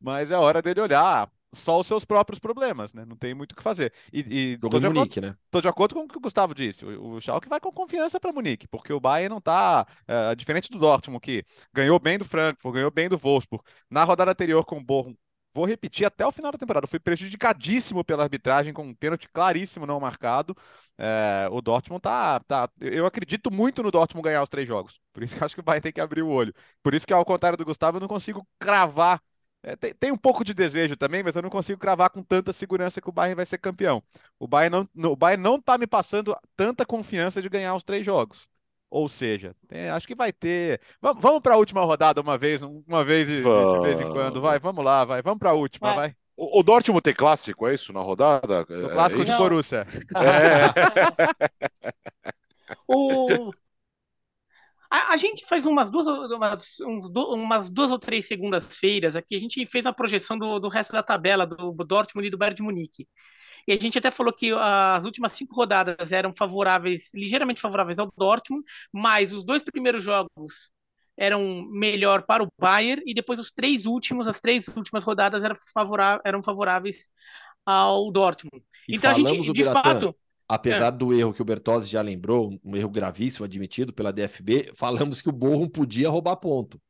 Mas é hora dele olhar só os seus próprios problemas, né? Não tem muito o que fazer. E, e tô, de Munique, acordo, né? tô de acordo com o que o Gustavo disse. O, o Schalke vai com confiança para Munique, porque o Bayern não tá uh, diferente do Dortmund, que ganhou bem do Frankfurt, ganhou bem do Wolfsburg. Na rodada anterior com o Bochum, vou repetir até o final da temporada. Fui prejudicadíssimo pela arbitragem, com um pênalti claríssimo não marcado. É, o Dortmund tá, tá. Eu acredito muito no Dortmund ganhar os três jogos. Por isso que acho que vai ter que abrir o olho. Por isso que, ao contrário do Gustavo, eu não consigo cravar é, tem, tem, um pouco de desejo também, mas eu não consigo cravar com tanta segurança que o Bayern vai ser campeão. O Bayern não, o Bayern não tá me passando tanta confiança de ganhar os três jogos. Ou seja, é, acho que vai ter. Vamos, vamos para a última rodada uma vez, uma vez de, de, vez em quando. Vai, vamos lá, vai. Vamos para a última, vai. O, o Dortmund tem clássico, é isso, na rodada? O é clássico é de Borussia. É. o, a, a, gente faz umas duas, umas, uns, umas duas ou três segundas-feiras aqui, a gente fez a projeção do, do resto da tabela do, do Dortmund e do Bayern de Munique. E a gente até falou que as últimas cinco rodadas eram favoráveis, ligeiramente favoráveis ao Dortmund, mas os dois primeiros jogos eram melhor para o Bayern e depois os três últimos, as três últimas rodadas eram, favoráveis, eram favoráveis ao Dortmund. E então a gente, de fato, apesar é. do erro que o Bertozzi já lembrou, um erro gravíssimo admitido pela DFB, falamos que o Borrom podia roubar ponto.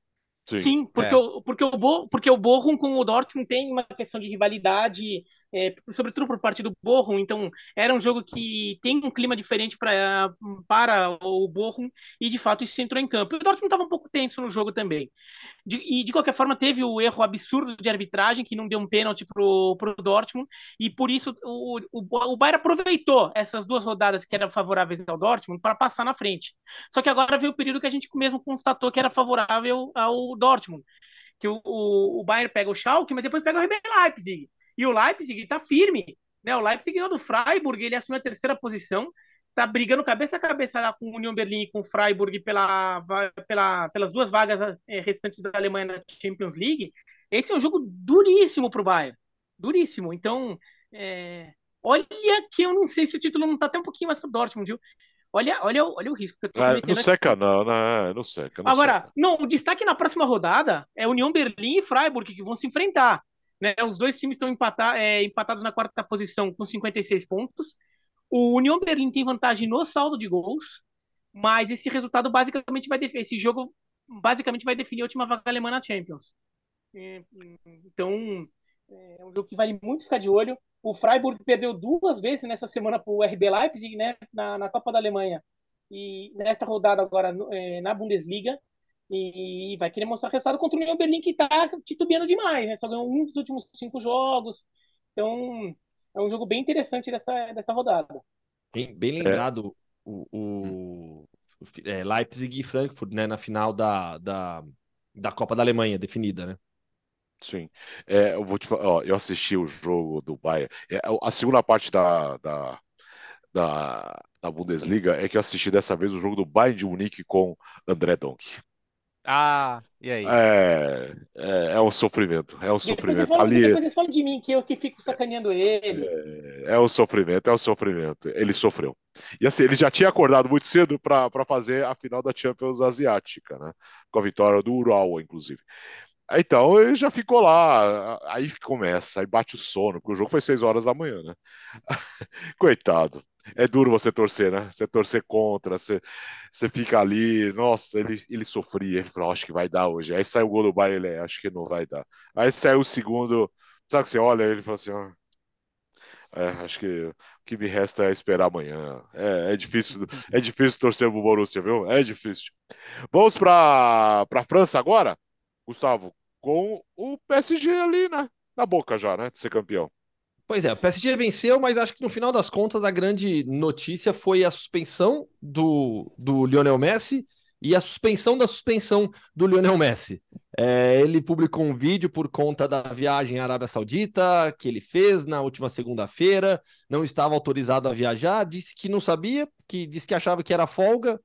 Sim, Sim porque, é. o, porque, o Bo, porque o Bochum com o Dortmund tem uma questão de rivalidade, é, sobretudo por parte do Bochum, então era um jogo que tem um clima diferente pra, para o Bochum, e de fato isso entrou em campo. O Dortmund estava um pouco tenso no jogo também. De, e de qualquer forma teve o erro absurdo de arbitragem, que não deu um pênalti pro, pro Dortmund, e por isso o, o, o Bayern aproveitou essas duas rodadas que eram favoráveis ao Dortmund para passar na frente. Só que agora veio o período que a gente mesmo constatou que era favorável ao Dortmund. Que o, o, o Bayern pega o Schalke, mas depois pega o RB Leipzig. E o Leipzig está firme. Né? O Leipzig ganhou do Freiburg, ele assumiu a terceira posição, está brigando cabeça a cabeça com o Union Berlin e com o Freiburg pela, pela, pelas duas vagas é, restantes da Alemanha na Champions League. Esse é um jogo duríssimo para o Bayern. Duríssimo. Então, é... olha que eu não sei se o título não está até um pouquinho mais para o Dortmund, viu? Olha, olha, olha o risco que eu tô ah, Não seca, aqui. não, não, não seca. Não Agora, seca. não, o destaque na próxima rodada é União Berlim e Freiburg, que vão se enfrentar. Né? Os dois times estão é, empatados na quarta posição com 56 pontos. O União Berlim tem vantagem no saldo de gols, mas esse resultado basicamente vai. Esse jogo basicamente vai definir a última vaga alemã na Champions. Então, é um jogo que vale muito ficar de olho. O Freiburg perdeu duas vezes nessa semana para o RB Leipzig, né, na, na Copa da Alemanha. E nesta rodada agora é, na Bundesliga. E vai querer mostrar resultado contra o União Berlim, que está titubeando demais, né? Só ganhou um dos últimos cinco jogos. Então, é um jogo bem interessante dessa, dessa rodada. Bem, bem lembrado é. o, o, o é, Leipzig e Frankfurt, né? Na final da, da, da Copa da Alemanha, definida, né? Sim. É, eu vou te ó, eu assisti o jogo do Bayern. É, a segunda parte da, da, da, da, Bundesliga é que eu assisti dessa vez o jogo do Bayern de Munique com André Donk. Ah, e aí? É, é, é um sofrimento, é um sofrimento. Falam, Ali, depois vocês falam de mim, que eu que fico sacaneando ele. É, é um sofrimento, é um sofrimento. Ele sofreu. E assim, ele já tinha acordado muito cedo para fazer a final da Champions Asiática, né? Com a vitória do Ural, inclusive. Então ele já ficou lá, aí começa, aí bate o sono, porque o jogo foi 6 horas da manhã, né? Coitado. É duro você torcer, né? Você torcer contra, você, você fica ali, nossa, ele, ele sofria, ele falou, acho que vai dar hoje. Aí saiu o gol do Bayern, ele, é, acho que não vai dar. Aí saiu o segundo, sabe que você olha, ele fala assim, ó, é, acho que o que me resta é esperar amanhã. É, é difícil, é difícil torcer pro Borussia, viu? É difícil. Vamos para para França agora? Gustavo, com o PSG ali, né? Na boca já, né? De ser campeão. Pois é, o PSG venceu, mas acho que no final das contas a grande notícia foi a suspensão do, do Lionel Messi e a suspensão da suspensão do Lionel Messi. É, ele publicou um vídeo por conta da viagem à Arábia Saudita que ele fez na última segunda-feira, não estava autorizado a viajar, disse que não sabia, que disse que achava que era folga.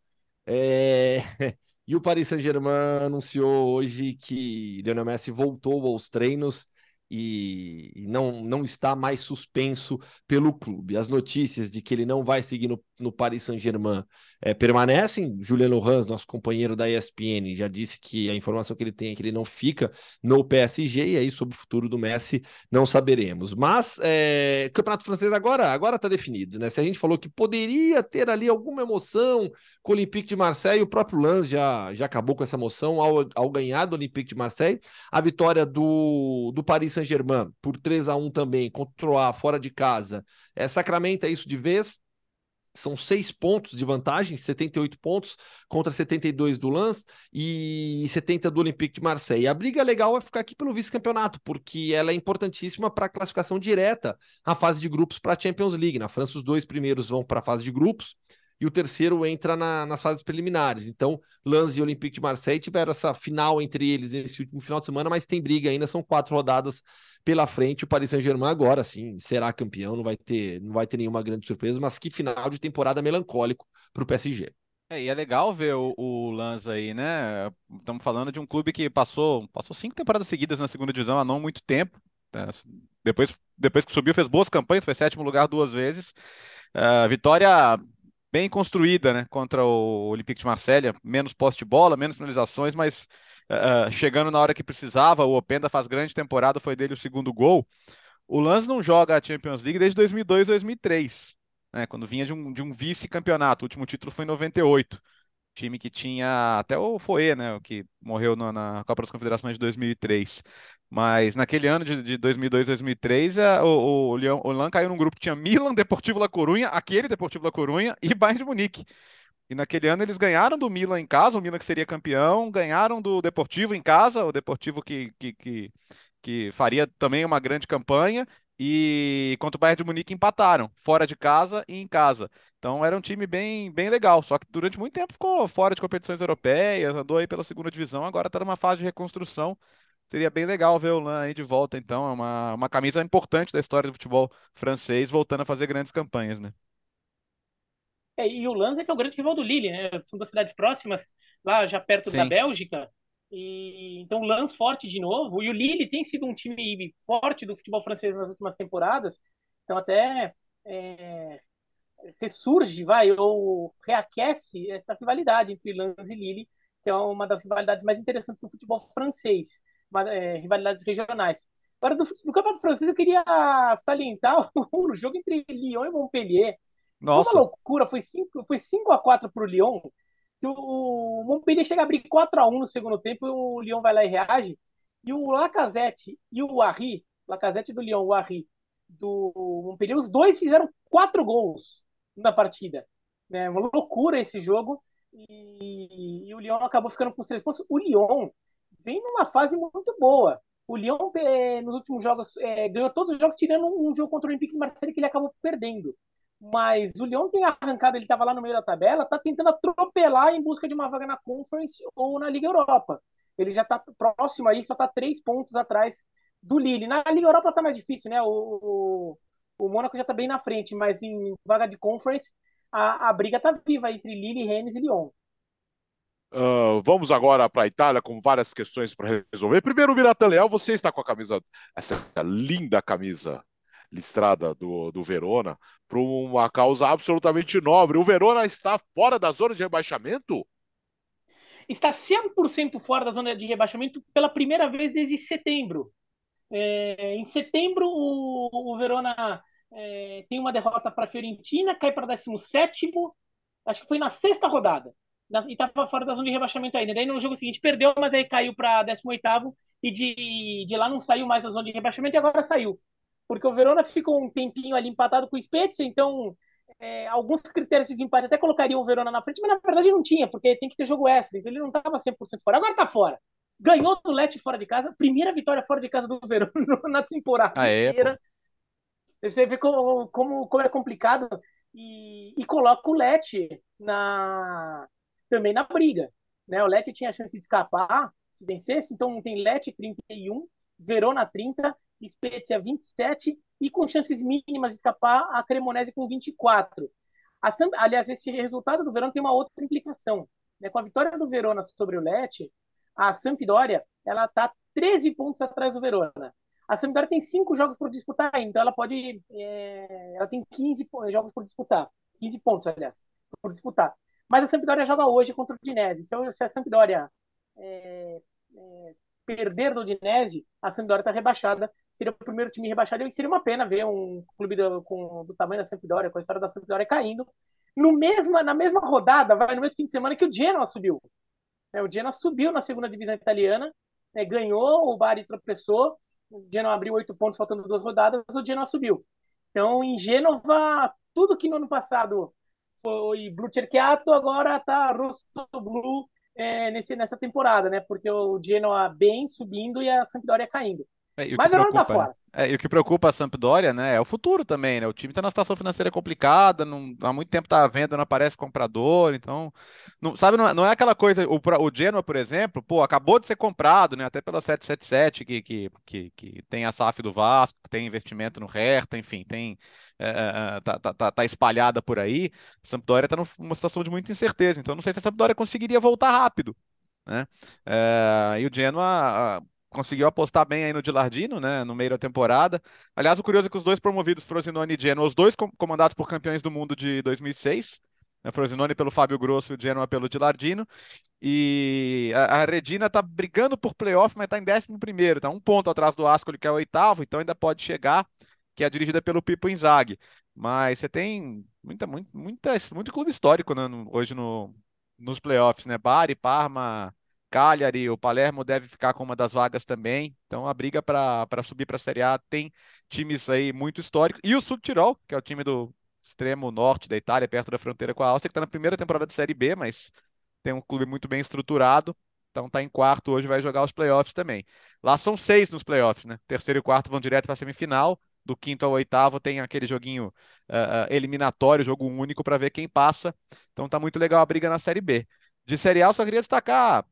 É... E o Paris Saint-Germain anunciou hoje que Lionel Messi voltou aos treinos e não, não está mais suspenso pelo clube. As notícias de que ele não vai seguir no, no Paris Saint-Germain é, permanecem. Julian Lorenz, nosso companheiro da ESPN, já disse que a informação que ele tem é que ele não fica no PSG, e aí sobre o futuro do Messi não saberemos. Mas é, Campeonato Francês agora agora está definido, né? Se a gente falou que poderia ter ali alguma emoção com o Olympique de Marseille, o próprio Lance já, já acabou com essa emoção ao, ao ganhar do Olympique de Marseille. A vitória do, do Paris Saint-Germain por 3 a 1 também, contra o A fora de casa, é, sacramenta isso de vez. São seis pontos de vantagem, 78 pontos contra 72 do Lens e 70 do Olympique de Marseille. A briga legal vai ficar aqui pelo vice-campeonato, porque ela é importantíssima para a classificação direta à fase de grupos para a Champions League. Na França, os dois primeiros vão para a fase de grupos e o terceiro entra na, nas fases preliminares. Então, Lens e Olympique de Marseille tiveram essa final entre eles nesse último final de semana, mas tem briga ainda, são quatro rodadas pela frente. O Paris Saint-Germain agora sim será campeão, não vai ter, não vai ter nenhuma grande surpresa, mas que final de temporada melancólico para o PSG. É, e é legal ver o, o Lanz aí, né? Estamos falando de um clube que passou, passou cinco temporadas seguidas na segunda divisão há não muito tempo. Né? Depois, depois que subiu, fez boas campanhas, foi sétimo lugar duas vezes. Uh, vitória bem construída, né, contra o Olympique de Marselha, menos posse de bola, menos finalizações, mas uh, chegando na hora que precisava, o Openda faz grande temporada, foi dele o segundo gol. O Lance não joga a Champions League desde 2002, 2003, né, quando vinha de um, de um vice-campeonato, o último título foi em 98 time que tinha até o Foe, né, o que morreu no, na Copa das Confederações de 2003. Mas naquele ano de, de 2002, 2003, a, o, o, Leão, o Lan caiu num grupo que tinha Milan, Deportivo La Corunha, aquele Deportivo La Corunha e Bayern de Munique. E naquele ano eles ganharam do Milan em casa, o Milan que seria campeão, ganharam do Deportivo em casa, o Deportivo que, que, que, que faria também uma grande campanha, e contra o Bayern de Munique empataram, fora de casa e em casa. Então era um time bem, bem legal, só que durante muito tempo ficou fora de competições europeias, andou aí pela segunda divisão, agora está numa fase de reconstrução. Seria bem legal ver o Lan aí de volta, então. É uma, uma camisa importante da história do futebol francês, voltando a fazer grandes campanhas, né? É, e o Lanz é que é o grande rival do Lille, né? São duas cidades próximas, lá já perto Sim. da Bélgica. E, então o Lens forte de novo. E o Lille tem sido um time forte do futebol francês nas últimas temporadas. Então até é, ressurge, vai, ou reaquece essa rivalidade entre Lens e Lille, que é uma das rivalidades mais interessantes do futebol francês, é, rivalidades regionais. Agora, do, do Campeonato Francês, eu queria salientar o, o jogo entre Lyon e Montpellier. Nossa. Foi uma loucura, foi 5 foi cinco a 4 para o Lyon o Montpellier chega a abrir 4 a 1 no segundo tempo e o Lyon vai lá e reage. E o Lacazette e o Arri, Lacazette do Lyon, o Arri do Montpellier, os dois fizeram quatro gols na partida. É uma loucura esse jogo. E, e, o Lyon acabou ficando com os três pontos. O Lyon vem numa fase muito boa. O Lyon, é, nos últimos jogos, é, ganhou todos os jogos, tirando um, um jogo contra o Olympique de Marseille que ele acabou perdendo mas o Lyon tem arrancado, ele estava lá no meio da tabela, está tentando atropelar em busca de uma vaga na Conference ou na Liga Europa. Ele já está próximo aí, só está três pontos atrás do Lille. Na Liga Europa está mais difícil, né? O, o, o Mônaco já está bem na frente, mas em vaga de Conference a, a briga está viva entre Lille, Rennes e Lyon. Uh, vamos agora para a Itália com várias questões para resolver. Primeiro, Miratan Leal, você está com a camisa, essa linda camisa listrada do, do Verona para uma causa absolutamente nobre. O Verona está fora da zona de rebaixamento? Está 100% fora da zona de rebaixamento pela primeira vez desde setembro. É, em setembro, o, o Verona é, tem uma derrota para a Fiorentina, cai para 17, acho que foi na sexta rodada. E estava fora da zona de rebaixamento ainda. Daí no jogo seguinte perdeu, mas aí caiu para 18 e de, de lá não saiu mais da zona de rebaixamento e agora saiu porque o Verona ficou um tempinho ali empatado com o Spezia, então é, alguns critérios de desempate até colocariam o Verona na frente, mas na verdade não tinha, porque tem que ter jogo extra, então ele não estava 100% fora. Agora está fora. Ganhou do Lecce fora de casa, primeira vitória fora de casa do Verona na temporada ah, é, inteira. Você vê como, como, como é complicado e, e coloca o Lecce na, também na briga. Né? O Lecce tinha a chance de escapar se vencesse, então tem Lecce 31, Verona 30, Spezia 27 e com chances mínimas de escapar a Cremonese com 24. A Sam, aliás, esse resultado do Verona tem uma outra implicação. Né? Com a vitória do Verona sobre o Lecce, a Sampdoria ela está 13 pontos atrás do Verona. A Sampdoria tem cinco jogos por disputar, então ela pode, é, ela tem 15 jogos por disputar. 15 pontos, aliás, por disputar. Mas a Sampdoria joga hoje contra o Udinese. Se, a Sampdoria é, é, perder do Udinese, a Sampdoria está rebaixada. Seria o primeiro time rebaixado e seria uma pena ver um clube do, com, do tamanho da Sampdoria, com a história da Sampdoria caindo. No mesmo, na mesma rodada, vai no mesmo fim de semana que o Genoa subiu. É, o Genoa subiu na segunda divisão italiana, é, ganhou, o Bari tropeçou, o Genoa abriu oito pontos faltando duas rodadas, o Genoa subiu. Então, em Gênova, tudo que no ano passado foi Blue Cerchiato, agora tá Rosso Blue é, nesse, nessa temporada, né? Porque o Genoa bem subindo e a Sampdoria caindo. É, Mas Verona tá fora. É, e o que preocupa a Sampdoria, né, é o futuro também, né? O time está numa situação financeira complicada, não, há muito tempo está à venda, não aparece comprador, então, não, sabe, não, é, não é aquela coisa, o, o Genoa, por exemplo, pô, acabou de ser comprado, né, até pela 777, que, que, que, que tem a SAF do Vasco, tem investimento no Hertha, enfim, tem, é, é, é tá, tá, tá, tá espalhada por aí, a Sampdoria está numa situação de muita incerteza, então não sei se a Sampdoria conseguiria voltar rápido, né, é, e o Genoa conseguiu apostar bem aí no Dilardino, né, no meio da temporada. Aliás, o curioso é que os dois promovidos, Frosinone e Genoa, os dois comandados por campeões do mundo de 2006, né, Frosinone pelo Fábio Grosso e Genoa pelo Dilardino. E a, a Redina tá brigando por playoff, mas tá em 11 primeiro, tá um ponto atrás do Ascoli, que é o oitavo, então ainda pode chegar, que é dirigida pelo Pipo Inzaghi. Mas você tem muita, muita, muito clube histórico né, hoje no, nos playoffs, né? Bari, Parma, Cagliari, o Palermo deve ficar com uma das vagas também. Então a briga para subir para a Série A tem times aí muito históricos. E o Sul-Tirol, que é o time do extremo norte da Itália, perto da fronteira com a Áustria, que está na primeira temporada de Série B, mas tem um clube muito bem estruturado. Então tá em quarto hoje, vai jogar os playoffs também. Lá são seis nos playoffs, né? Terceiro e quarto vão direto para a semifinal. Do quinto ao oitavo tem aquele joguinho uh, eliminatório, jogo único para ver quem passa. Então tá muito legal a briga na Série B. De Série A, eu só queria destacar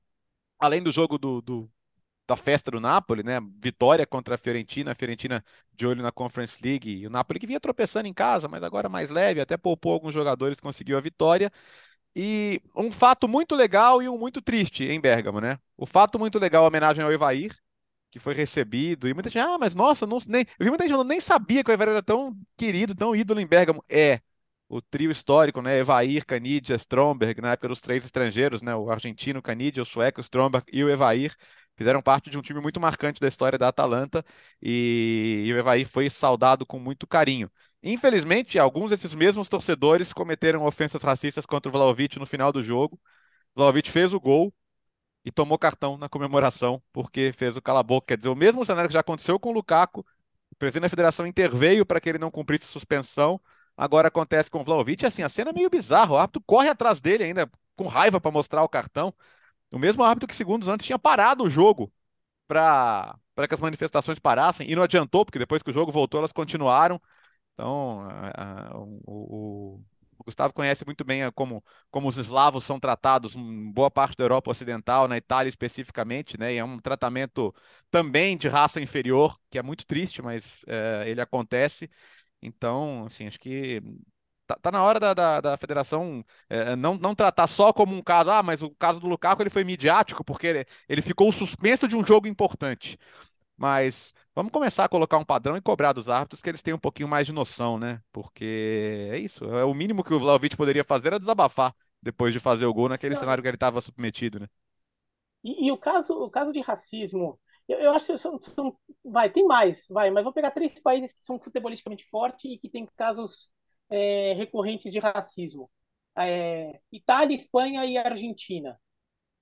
além do jogo do, do, da festa do Napoli, né? Vitória contra a Fiorentina, a Fiorentina de olho na Conference League, e o Napoli que vinha tropeçando em casa, mas agora mais leve, até poupou alguns jogadores, conseguiu a vitória. E um fato muito legal e um muito triste em Bergamo, né? O fato muito legal, a homenagem ao Evair, que foi recebido, e muita gente, ah, mas nossa, não, nem, eu vi muita gente falando, nem sabia que o Evair era tão querido, tão ídolo em Bergamo. É, o trio histórico, né? Evair, Canidia, Stromberg, na época dos três estrangeiros, né? O argentino, Canidia, o sueco, Stromberg e o Evair fizeram parte de um time muito marcante da história da Atalanta e, e o Evair foi saudado com muito carinho. Infelizmente, alguns desses mesmos torcedores cometeram ofensas racistas contra o Vlaovic no final do jogo. Vlaovic fez o gol e tomou cartão na comemoração porque fez o cala-boca. Quer dizer, o mesmo cenário que já aconteceu com o Lukaku, o presidente da federação interveio para que ele não cumprisse suspensão Agora acontece com o Vlaovic, assim, a cena é meio bizarra. O árbitro corre atrás dele ainda, com raiva para mostrar o cartão. O mesmo árbitro que segundos antes tinha parado o jogo para que as manifestações parassem e não adiantou, porque depois que o jogo voltou, elas continuaram. Então, a, a, o, o, o, Gustavo conhece muito bem como, como os eslavos são tratados em boa parte da Europa Ocidental, na Itália especificamente, né? E é um tratamento também de raça inferior, que é muito triste, mas é, ele acontece. Então, assim, acho que tá, tá na hora da, da, da federação é, não, não tratar só como um caso, ah, mas o caso do Lukaku ele foi midiático porque ele, ele ficou suspenso de um jogo importante. Mas vamos começar a colocar um padrão e cobrar dos árbitros que eles tenham um pouquinho mais de noção, né? Porque é isso, é o mínimo que o Vlaovic poderia fazer era desabafar depois de fazer o gol naquele cenário que ele estava submetido, né? E, e, o caso, o caso de racismo eu, eu acho que são, são, vai, tem mais, vai, mas vou pegar três países que são futebolisticamente fortes e que têm casos é, recorrentes de racismo: é, Itália, Espanha e Argentina.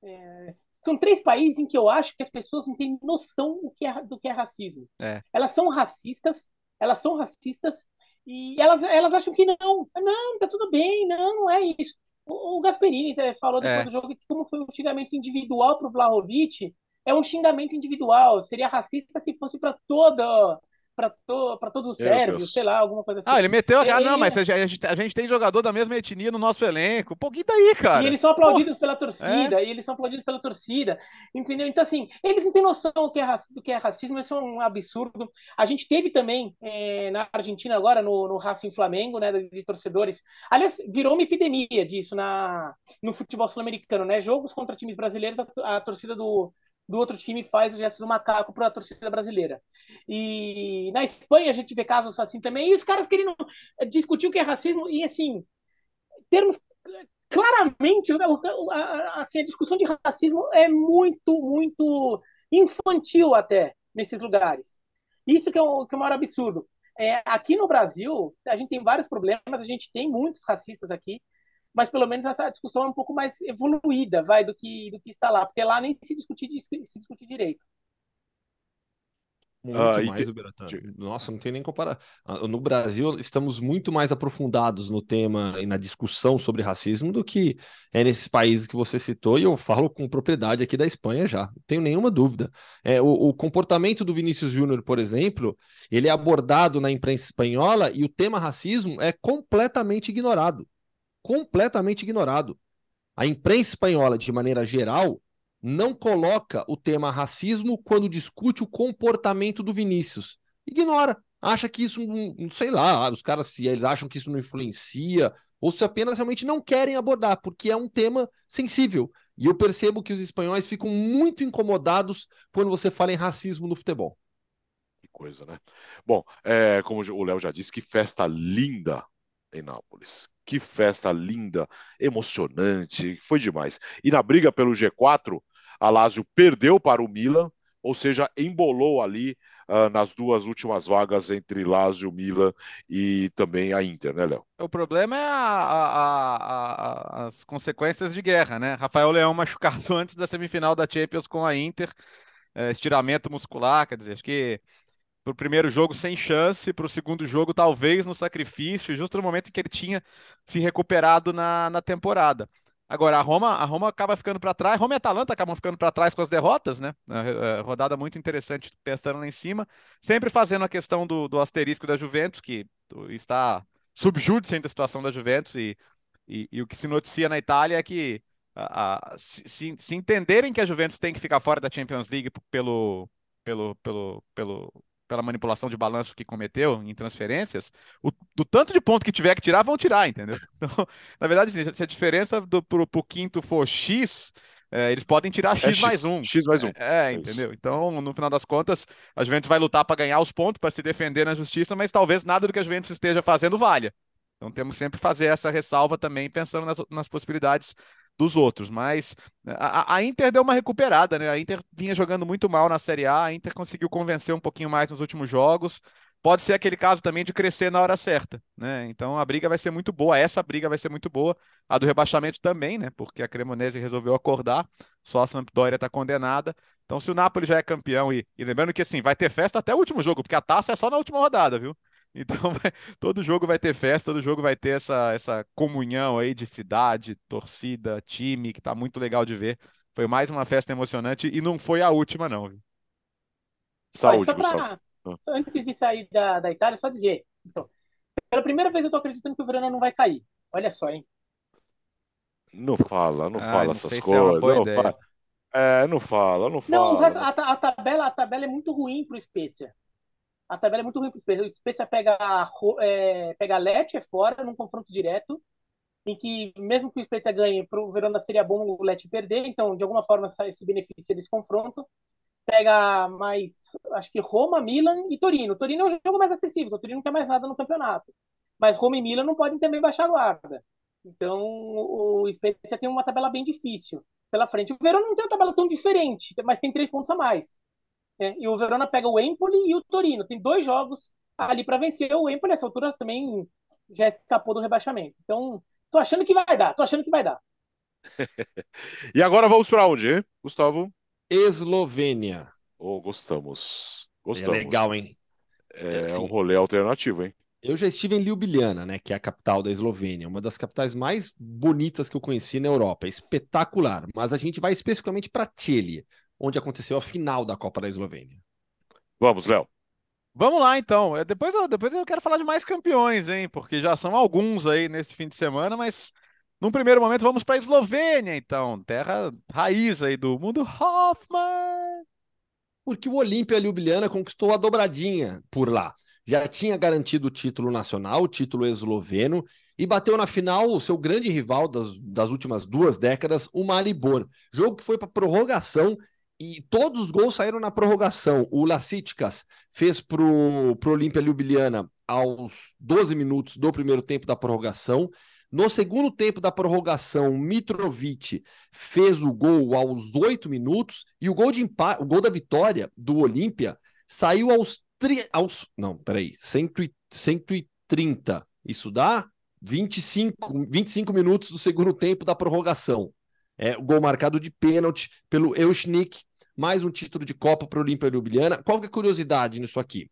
É, são três países em que eu acho que as pessoas não têm noção do que é, do que é racismo. É. Elas são racistas, elas são racistas e elas, elas acham que não, não, tá tudo bem, não, não é isso. O, o Gasperini falou depois é. do jogo que como foi um xingamento individual para o Vlahovic, é um xingamento individual. Seria racista se fosse para toda para to, todos os sérvios, sei lá, alguma coisa assim. Ah, ele meteu a cara, não, mas a gente, a gente, tem jogador da mesma etnia no nosso elenco. Pô, que daí, cara? E eles são aplaudidos pela torcida, é? e eles são aplaudidos pela torcida, entendeu? Então, assim, eles não têm noção do que é, do que é racismo, isso é um absurdo. A gente teve também é, na Argentina agora, no, no Racing Flamengo, né, de, de torcedores. Aliás, virou uma epidemia disso na, no futebol sul-americano, né? Jogos contra times brasileiros, a, a torcida do do outro time faz o gesto do macaco para a torcida brasileira. E na Espanha a gente vê casos assim também, e os caras querendo discutir o que é racismo, e assim, termos claramente, assim, a discussão de racismo é muito, muito infantil até nesses lugares. Isso que é o, que é o maior absurdo. É, aqui no Brasil, a gente tem vários problemas, a gente tem muitos racistas aqui, mas pelo menos essa discussão é um pouco mais evoluída, vai, do que, do que está lá, porque lá nem se discute, se discute direito. Muito ah, mais. Beratan. Nossa, não tem nem comparar. Ah, no Brasil, estamos muito mais aprofundados no tema e na discussão sobre racismo do que é nesses países que você citou, e eu falo com propriedade aqui da Espanha já, não tenho nenhuma dúvida. É, o, o comportamento do Vinícius Júnior, por exemplo, ele é abordado na imprensa espanhola e o tema racismo é completamente ignorado. Completamente ignorado. A imprensa espanhola, de maneira geral, não coloca o tema racismo quando discute o comportamento do Vinícius. Ignora. Acha que isso não, sei lá, os caras se eles acham que isso não influencia ou se apenas realmente não querem abordar, porque é um tema sensível. E eu percebo que os espanhóis ficam muito incomodados quando você fala em racismo no futebol. Que coisa, né? Bom, é, como o Léo já disse, que festa linda em Nápoles. Que festa linda, emocionante, foi demais. E na briga pelo G4, a Lazio perdeu para o Milan, ou seja, embolou ali uh, nas duas últimas vagas entre Lazio, Milan e também a Inter, né, Léo? O problema é a, a, a, as consequências de guerra, né? Rafael Leão machucado antes da semifinal da Champions com a Inter, é, estiramento muscular, quer dizer, acho que para o primeiro jogo sem chance, para o segundo jogo talvez no sacrifício, justo no momento em que ele tinha se recuperado na, na temporada. Agora, a Roma, a Roma acaba ficando para trás, Roma e Atalanta acabam ficando para trás com as derrotas, né? É, é, rodada muito interessante pensando lá em cima, sempre fazendo a questão do, do asterisco da Juventus, que está subjúdice ainda a situação da Juventus, e, e, e, o que se noticia na Itália é que a, a, se, se, entenderem que a Juventus tem que ficar fora da Champions League pelo, pelo, pelo, pelo pela manipulação de balanço que cometeu em transferências, o, do tanto de ponto que tiver que tirar, vão tirar, entendeu? Então, na verdade, se a diferença do, pro, pro quinto for X, é, eles podem tirar X, é X, mais um. X mais um. É, é entendeu? Então, no final das contas, a Juventus vai lutar para ganhar os pontos, para se defender na justiça, mas talvez nada do que a Juventus esteja fazendo valha. Então temos sempre que fazer essa ressalva também, pensando nas, nas possibilidades dos outros. Mas a, a, Inter deu uma recuperada, né? A Inter vinha jogando muito mal na Série A, a Inter conseguiu convencer um pouquinho mais nos últimos jogos. Pode ser aquele caso também de crescer na hora certa, né? Então a briga vai ser muito boa, essa briga vai ser muito boa, a do rebaixamento também, né? Porque a Cremonese resolveu acordar, só a Sampdoria está condenada. Então se o Napoli já é campeão e, e lembrando que assim, vai ter festa até o último jogo, porque a taça é só na última rodada, viu? Então, vai, todo jogo vai ter festa, todo jogo vai ter essa, essa comunhão aí de cidade, torcida, time, que tá muito legal de ver. Foi mais uma festa emocionante e não foi a última, não. Viu? Saúde, pra, ah. Antes de sair da, da Itália, só dizer. Então, pela primeira vez eu tô acreditando que o Verona não vai cair. Olha só, hein? Não fala, não ah, fala não essas é coisas. É, não fala, é, não fala, não fala. Não, a, a, tabela, a tabela é muito ruim pro Spezia a tabela é muito ruim para o Spezia. O Spezia pega, é, pega Lecce fora num confronto direto, em que mesmo que o Spezia ganhe, para o Verona seria bom o Lecce perder, então de alguma forma se beneficia desse confronto. Pega mais, acho que Roma, Milan e Torino. Torino é um jogo mais acessível, o Torino não quer mais nada no campeonato. Mas Roma e Milan não podem também baixar a guarda. Então o Spezia tem uma tabela bem difícil pela frente. O Verona não tem uma tabela tão diferente, mas tem três pontos a mais. É, e o Verona pega o Empoli e o Torino. Tem dois jogos ali para vencer. O Empoli, nessa altura, também já escapou do rebaixamento. Então, tô achando que vai dar. Tô achando que vai dar. e agora vamos para onde, hein, Gustavo? Eslovênia. Oh, gostamos. Gostamos. É legal, hein? É, é assim, um rolê alternativo, hein? Eu já estive em Ljubljana, né, que é a capital da Eslovênia, uma das capitais mais bonitas que eu conheci na Europa, é espetacular. Mas a gente vai especificamente para Tchelia, onde aconteceu a final da Copa da Eslovênia. Vamos, Léo. Vamos lá, então. É, depois eu, depois eu quero falar de mais campeões, hein? Porque já são alguns aí nesse fim de semana, mas num primeiro momento vamos para a Eslovênia, então. Terra raiz aí do mundo Hoffman. Porque o Olímpia Ljubljana conquistou a dobradinha por lá. Já tinha garantido o título nacional, o título esloveno, e bateu na final o seu grande rival das, das últimas duas décadas, o Maribor. Jogo que foi para prorrogação e todos os gols saíram na prorrogação. O Lacíticas fez para o Olímpia Ljubljana aos 12 minutos do primeiro tempo da prorrogação. No segundo tempo da prorrogação, Mitrovic fez o gol aos oito minutos e o gol de empate, o gol da vitória do Olímpia saiu aos, tri... aos não, peraí, 130. Isso dá 25, 25 minutos do segundo tempo da prorrogação. É, o gol marcado de pênalti pelo Euschnick, mais um título de Copa para o Olímpia Ljubljana. Qual que é a curiosidade nisso aqui?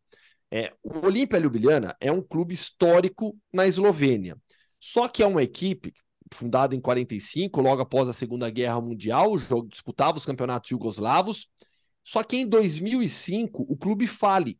É, o Olímpia Ljubljana é um clube histórico na Eslovênia. Só que é uma equipe fundada em 45, logo após a Segunda Guerra Mundial, jogo disputava os campeonatos jugoslavos. Só que em 2005 o clube fale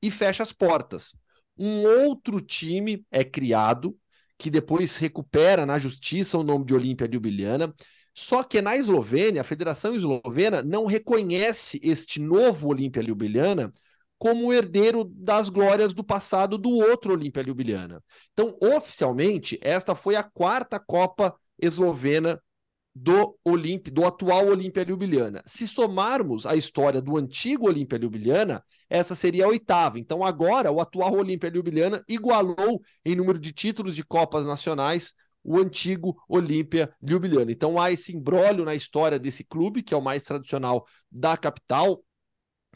e fecha as portas. Um outro time é criado que depois recupera na justiça o nome de Olímpia Ljubljana. Só que na Eslovênia, a Federação Eslovena não reconhece este novo Olímpia Ljubljana como herdeiro das glórias do passado do outro Olímpia Ljubljana. Então, oficialmente, esta foi a quarta Copa eslovena do Olímpia, do atual Olímpia Ljubljana. Se somarmos a história do antigo Olímpia Ljubljana, essa seria a oitava. Então, agora, o atual Olímpia Ljubljana igualou em número de títulos de Copas Nacionais o antigo Olímpia Ljubljana. Então, há esse imbróglio na história desse clube, que é o mais tradicional da capital,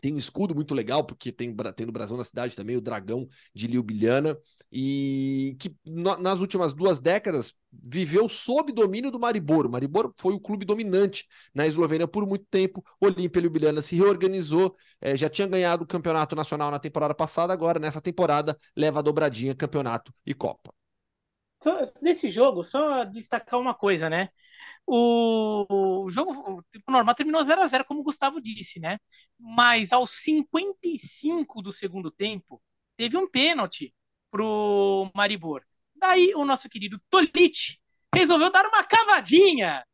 tem um escudo muito legal, porque tem, tem no Brasil na cidade também o dragão de Ljubljana, e que no, nas últimas duas décadas viveu sob domínio do Maribor. O Maribor foi o clube dominante na Eslovênia por muito tempo. Olímpia Ljubljana se reorganizou, é, já tinha ganhado o campeonato nacional na temporada passada, agora nessa temporada leva a dobradinha campeonato e Copa. Só, nesse jogo, só destacar uma coisa, né? O, o jogo o tempo normal terminou 0 a 0 como o Gustavo disse, né? Mas aos 55 do segundo tempo, teve um pênalti pro Maribor. Daí o nosso querido Tolic resolveu dar uma cavadinha.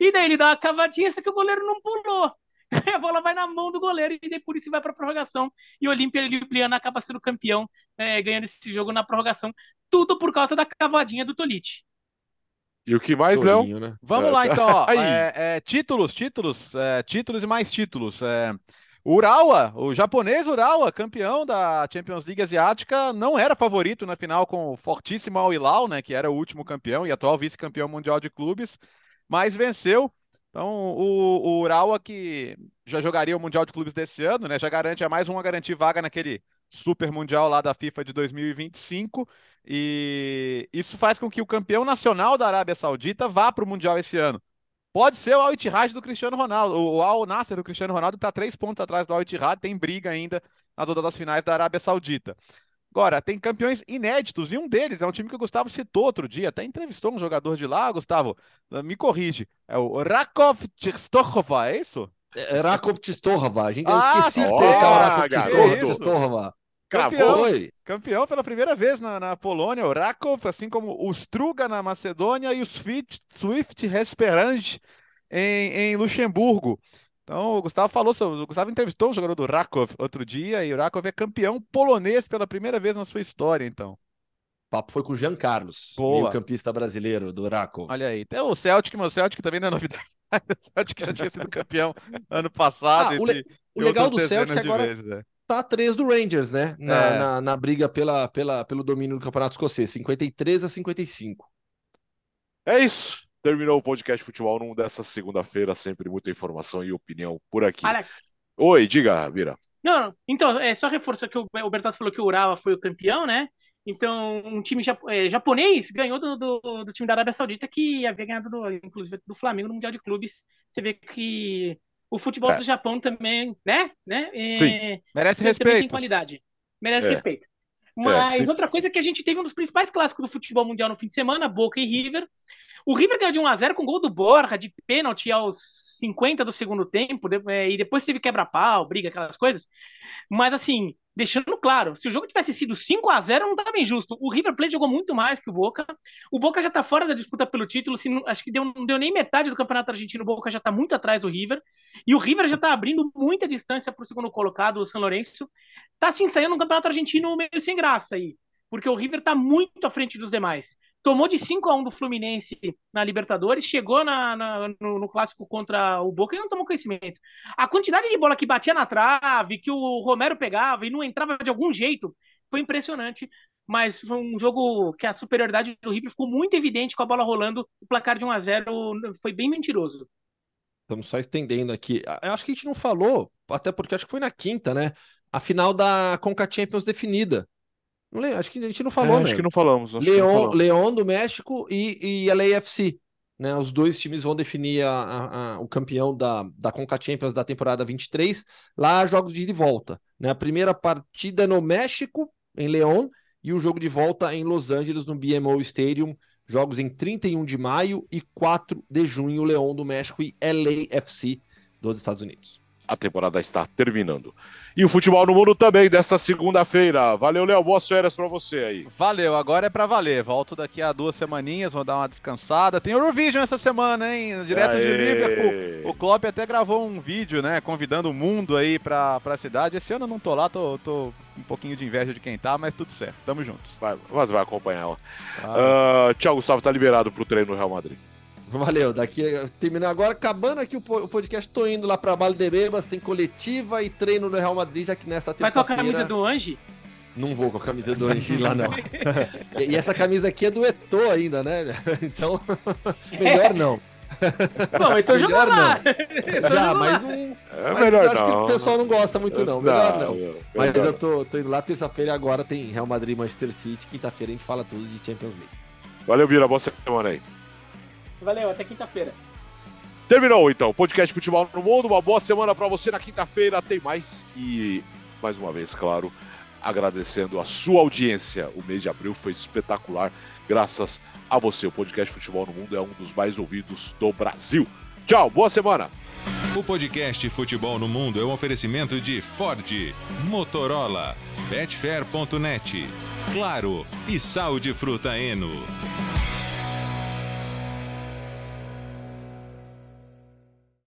E daí ele dá uma cavadinha, só que o goleiro não pulou. a bola vai na mão do goleiro e daí por isso vai para a prorrogação. E o Olímpia Ljubljana acaba sendo campeão, é, ganhando esse jogo na prorrogação. Tudo por causa da cavadinha do Tolic. E o que mais, Léo? Né? Vamos lá, então. Ó, é, é, títulos, títulos, é, títulos e mais títulos. É, Urawa, o japonês Urawa, campeão da Champions League Asiática, não era favorito na final com o fortíssimo Al Hilal, né, que era o último campeão e atual vice-campeão mundial de clubes, mas venceu. Então, o, o Urawa, que já jogaria o Mundial de Clubes desse ano, né, já garante é mais uma garantir vaga naquele Super Mundial lá da FIFA de 2025. E isso faz com que o campeão nacional da Arábia Saudita vá para o Mundial esse ano. Pode ser o Al Ittihad do Cristiano Ronaldo. O Al Nasser do Cristiano Ronaldo está três pontos atrás do Al Ittihad, tem briga ainda nas outras finais da Arábia Saudita. Agora, tem campeões inéditos, e um deles é um time que o Gustavo citou outro dia, até entrevistou um jogador de lá, Gustavo, me corrige, é o Rakov Tchestochova, é isso? Rakov Tchestochova, a gente ah, esqueci de colocar o Rakov Tchestochova. Campeão, campeão pela primeira vez na, na, Polônia, o Rakov, assim como o Struga na Macedônia e o Swift, Swift Resperange em, em Luxemburgo. Então, o Gustavo falou sobre. O Gustavo entrevistou o jogador do Rakov outro dia e o Rakov é campeão polonês pela primeira vez na sua história, então. O papo foi com o Jean Carlos, meio-campista brasileiro do Rakov. Olha aí, tem o Celtic, mas o Celtic também não é novidade. o Celtic já tinha sido campeão ano passado. Ah, o, le... o legal do Celtic agora vezes, é. tá três do Rangers, né? Na, é. na, na, briga pela, pela, pelo domínio do Campeonato Escocês, 53 a 55. É isso. Terminou o podcast Futebol num dessa segunda-feira, sempre muita informação e opinião por aqui. Alex. Oi, diga, Vira. Não, não, então, é só reforço que o, o Bertazzo falou que o Urawa foi o campeão, né? Então, um time é, japonês ganhou do, do, do, time da Arábia Saudita, que havia ganhado, do, inclusive, do Flamengo no Mundial de Clubes. Você vê que o futebol é. do Japão também, né? né? É. Merece respeito. Tem qualidade. Merece é. respeito. Mas é, outra coisa é que a gente teve um dos principais clássicos do futebol mundial no fim de semana, Boca e River. O River ganhou de 1x0 com gol do Borja, de pênalti aos 50 do segundo tempo, é, e depois teve quebra-pau, briga, aquelas coisas. Mas assim, deixando claro, se o jogo tivesse sido 5 a 0 não estava injusto. O River Plate jogou muito mais que o Boca. O Boca já está fora da disputa pelo título, assim, acho que deu, não deu nem metade do Campeonato Argentino, o Boca já está muito atrás do River. E o River já está abrindo muita distância para o segundo colocado, o São Lourenço. Está se ensaiando no Campeonato Argentino meio sem graça aí, porque o River está muito à frente dos demais. Tomou de 5 a 1 do Fluminense na Libertadores, chegou na, na no, no, clássico contra o Boca e não tomou conhecimento. A quantidade de bola que batia na trave, que o Romero pegava e não entrava de algum jeito, foi impressionante. Mas foi um jogo que a superioridade do River ficou muito evidente com a bola rolando. O placar de 1 a 0 foi bem mentiroso. Estamos só estendendo aqui. Acho que a gente não falou, até porque acho que foi na quinta, né? A final da Conca Champions definida. Acho que a gente não falou, é, né? Acho que não falamos. Leon, Leon do México e, e LAFC. Né, os dois times vão definir a, a, a, o campeão da, da Conca Champions da temporada 23. Lá, jogos de volta. Né? A primeira partida é no México, em León, e o jogo de volta em Los Angeles, no BMO Stadium. Jogos em 31 de maio e 4 de junho, Leão do México e LAFC dos Estados Unidos. A temporada está terminando. E o futebol no mundo também, desta segunda-feira. Valeu, Léo. Boas férias para você aí. Valeu, agora é para valer. Volto daqui a duas semaninhas, vou dar uma descansada. Tem Eurovision essa semana, hein? Direto Aê. de Liverpool. O Klopp até gravou um vídeo, né? Convidando o mundo aí pra, pra cidade. Esse ano eu não tô lá, tô, tô um pouquinho de inveja de quem tá, mas tudo certo. Tamo juntos. Vai, mas vai acompanhar ela. Ah. Uh, tchau, Gustavo. Tá liberado pro treino no Real Madrid. Valeu, daqui terminando agora, acabando aqui o, podcast, tô indo lá pra Valdebebas, tem coletiva e treino no Real Madrid, já que nessa terça-feira... Vai com a camisa do Anji? Não vou com a camisa do Anji lá, não. e, essa camisa aqui é do Eto'o ainda, né? Então, melhor não. Bom, então joga lá. Já, mas não. É mas melhor acho não. que o pessoal não gosta muito, não. Melhor não. não. Mas eu tô, tô indo lá terça-feira agora tem Real Madrid Manchester City. Quinta-feira a gente fala tudo de Champions League. Valeu, Bira. Boa semana aí. Valeu, até quinta-feira. Terminou então o podcast Futebol no Mundo. Uma boa semana para você. Na quinta-feira tem mais. E mais uma vez, claro, agradecendo a sua audiência. O mês de abril foi espetacular, graças a você. O podcast Futebol no Mundo é um dos mais ouvidos do Brasil. Tchau, boa semana. O podcast Futebol no Mundo é um oferecimento de Ford, Motorola, Betfair.net, Claro e Sal de Fruta Eno.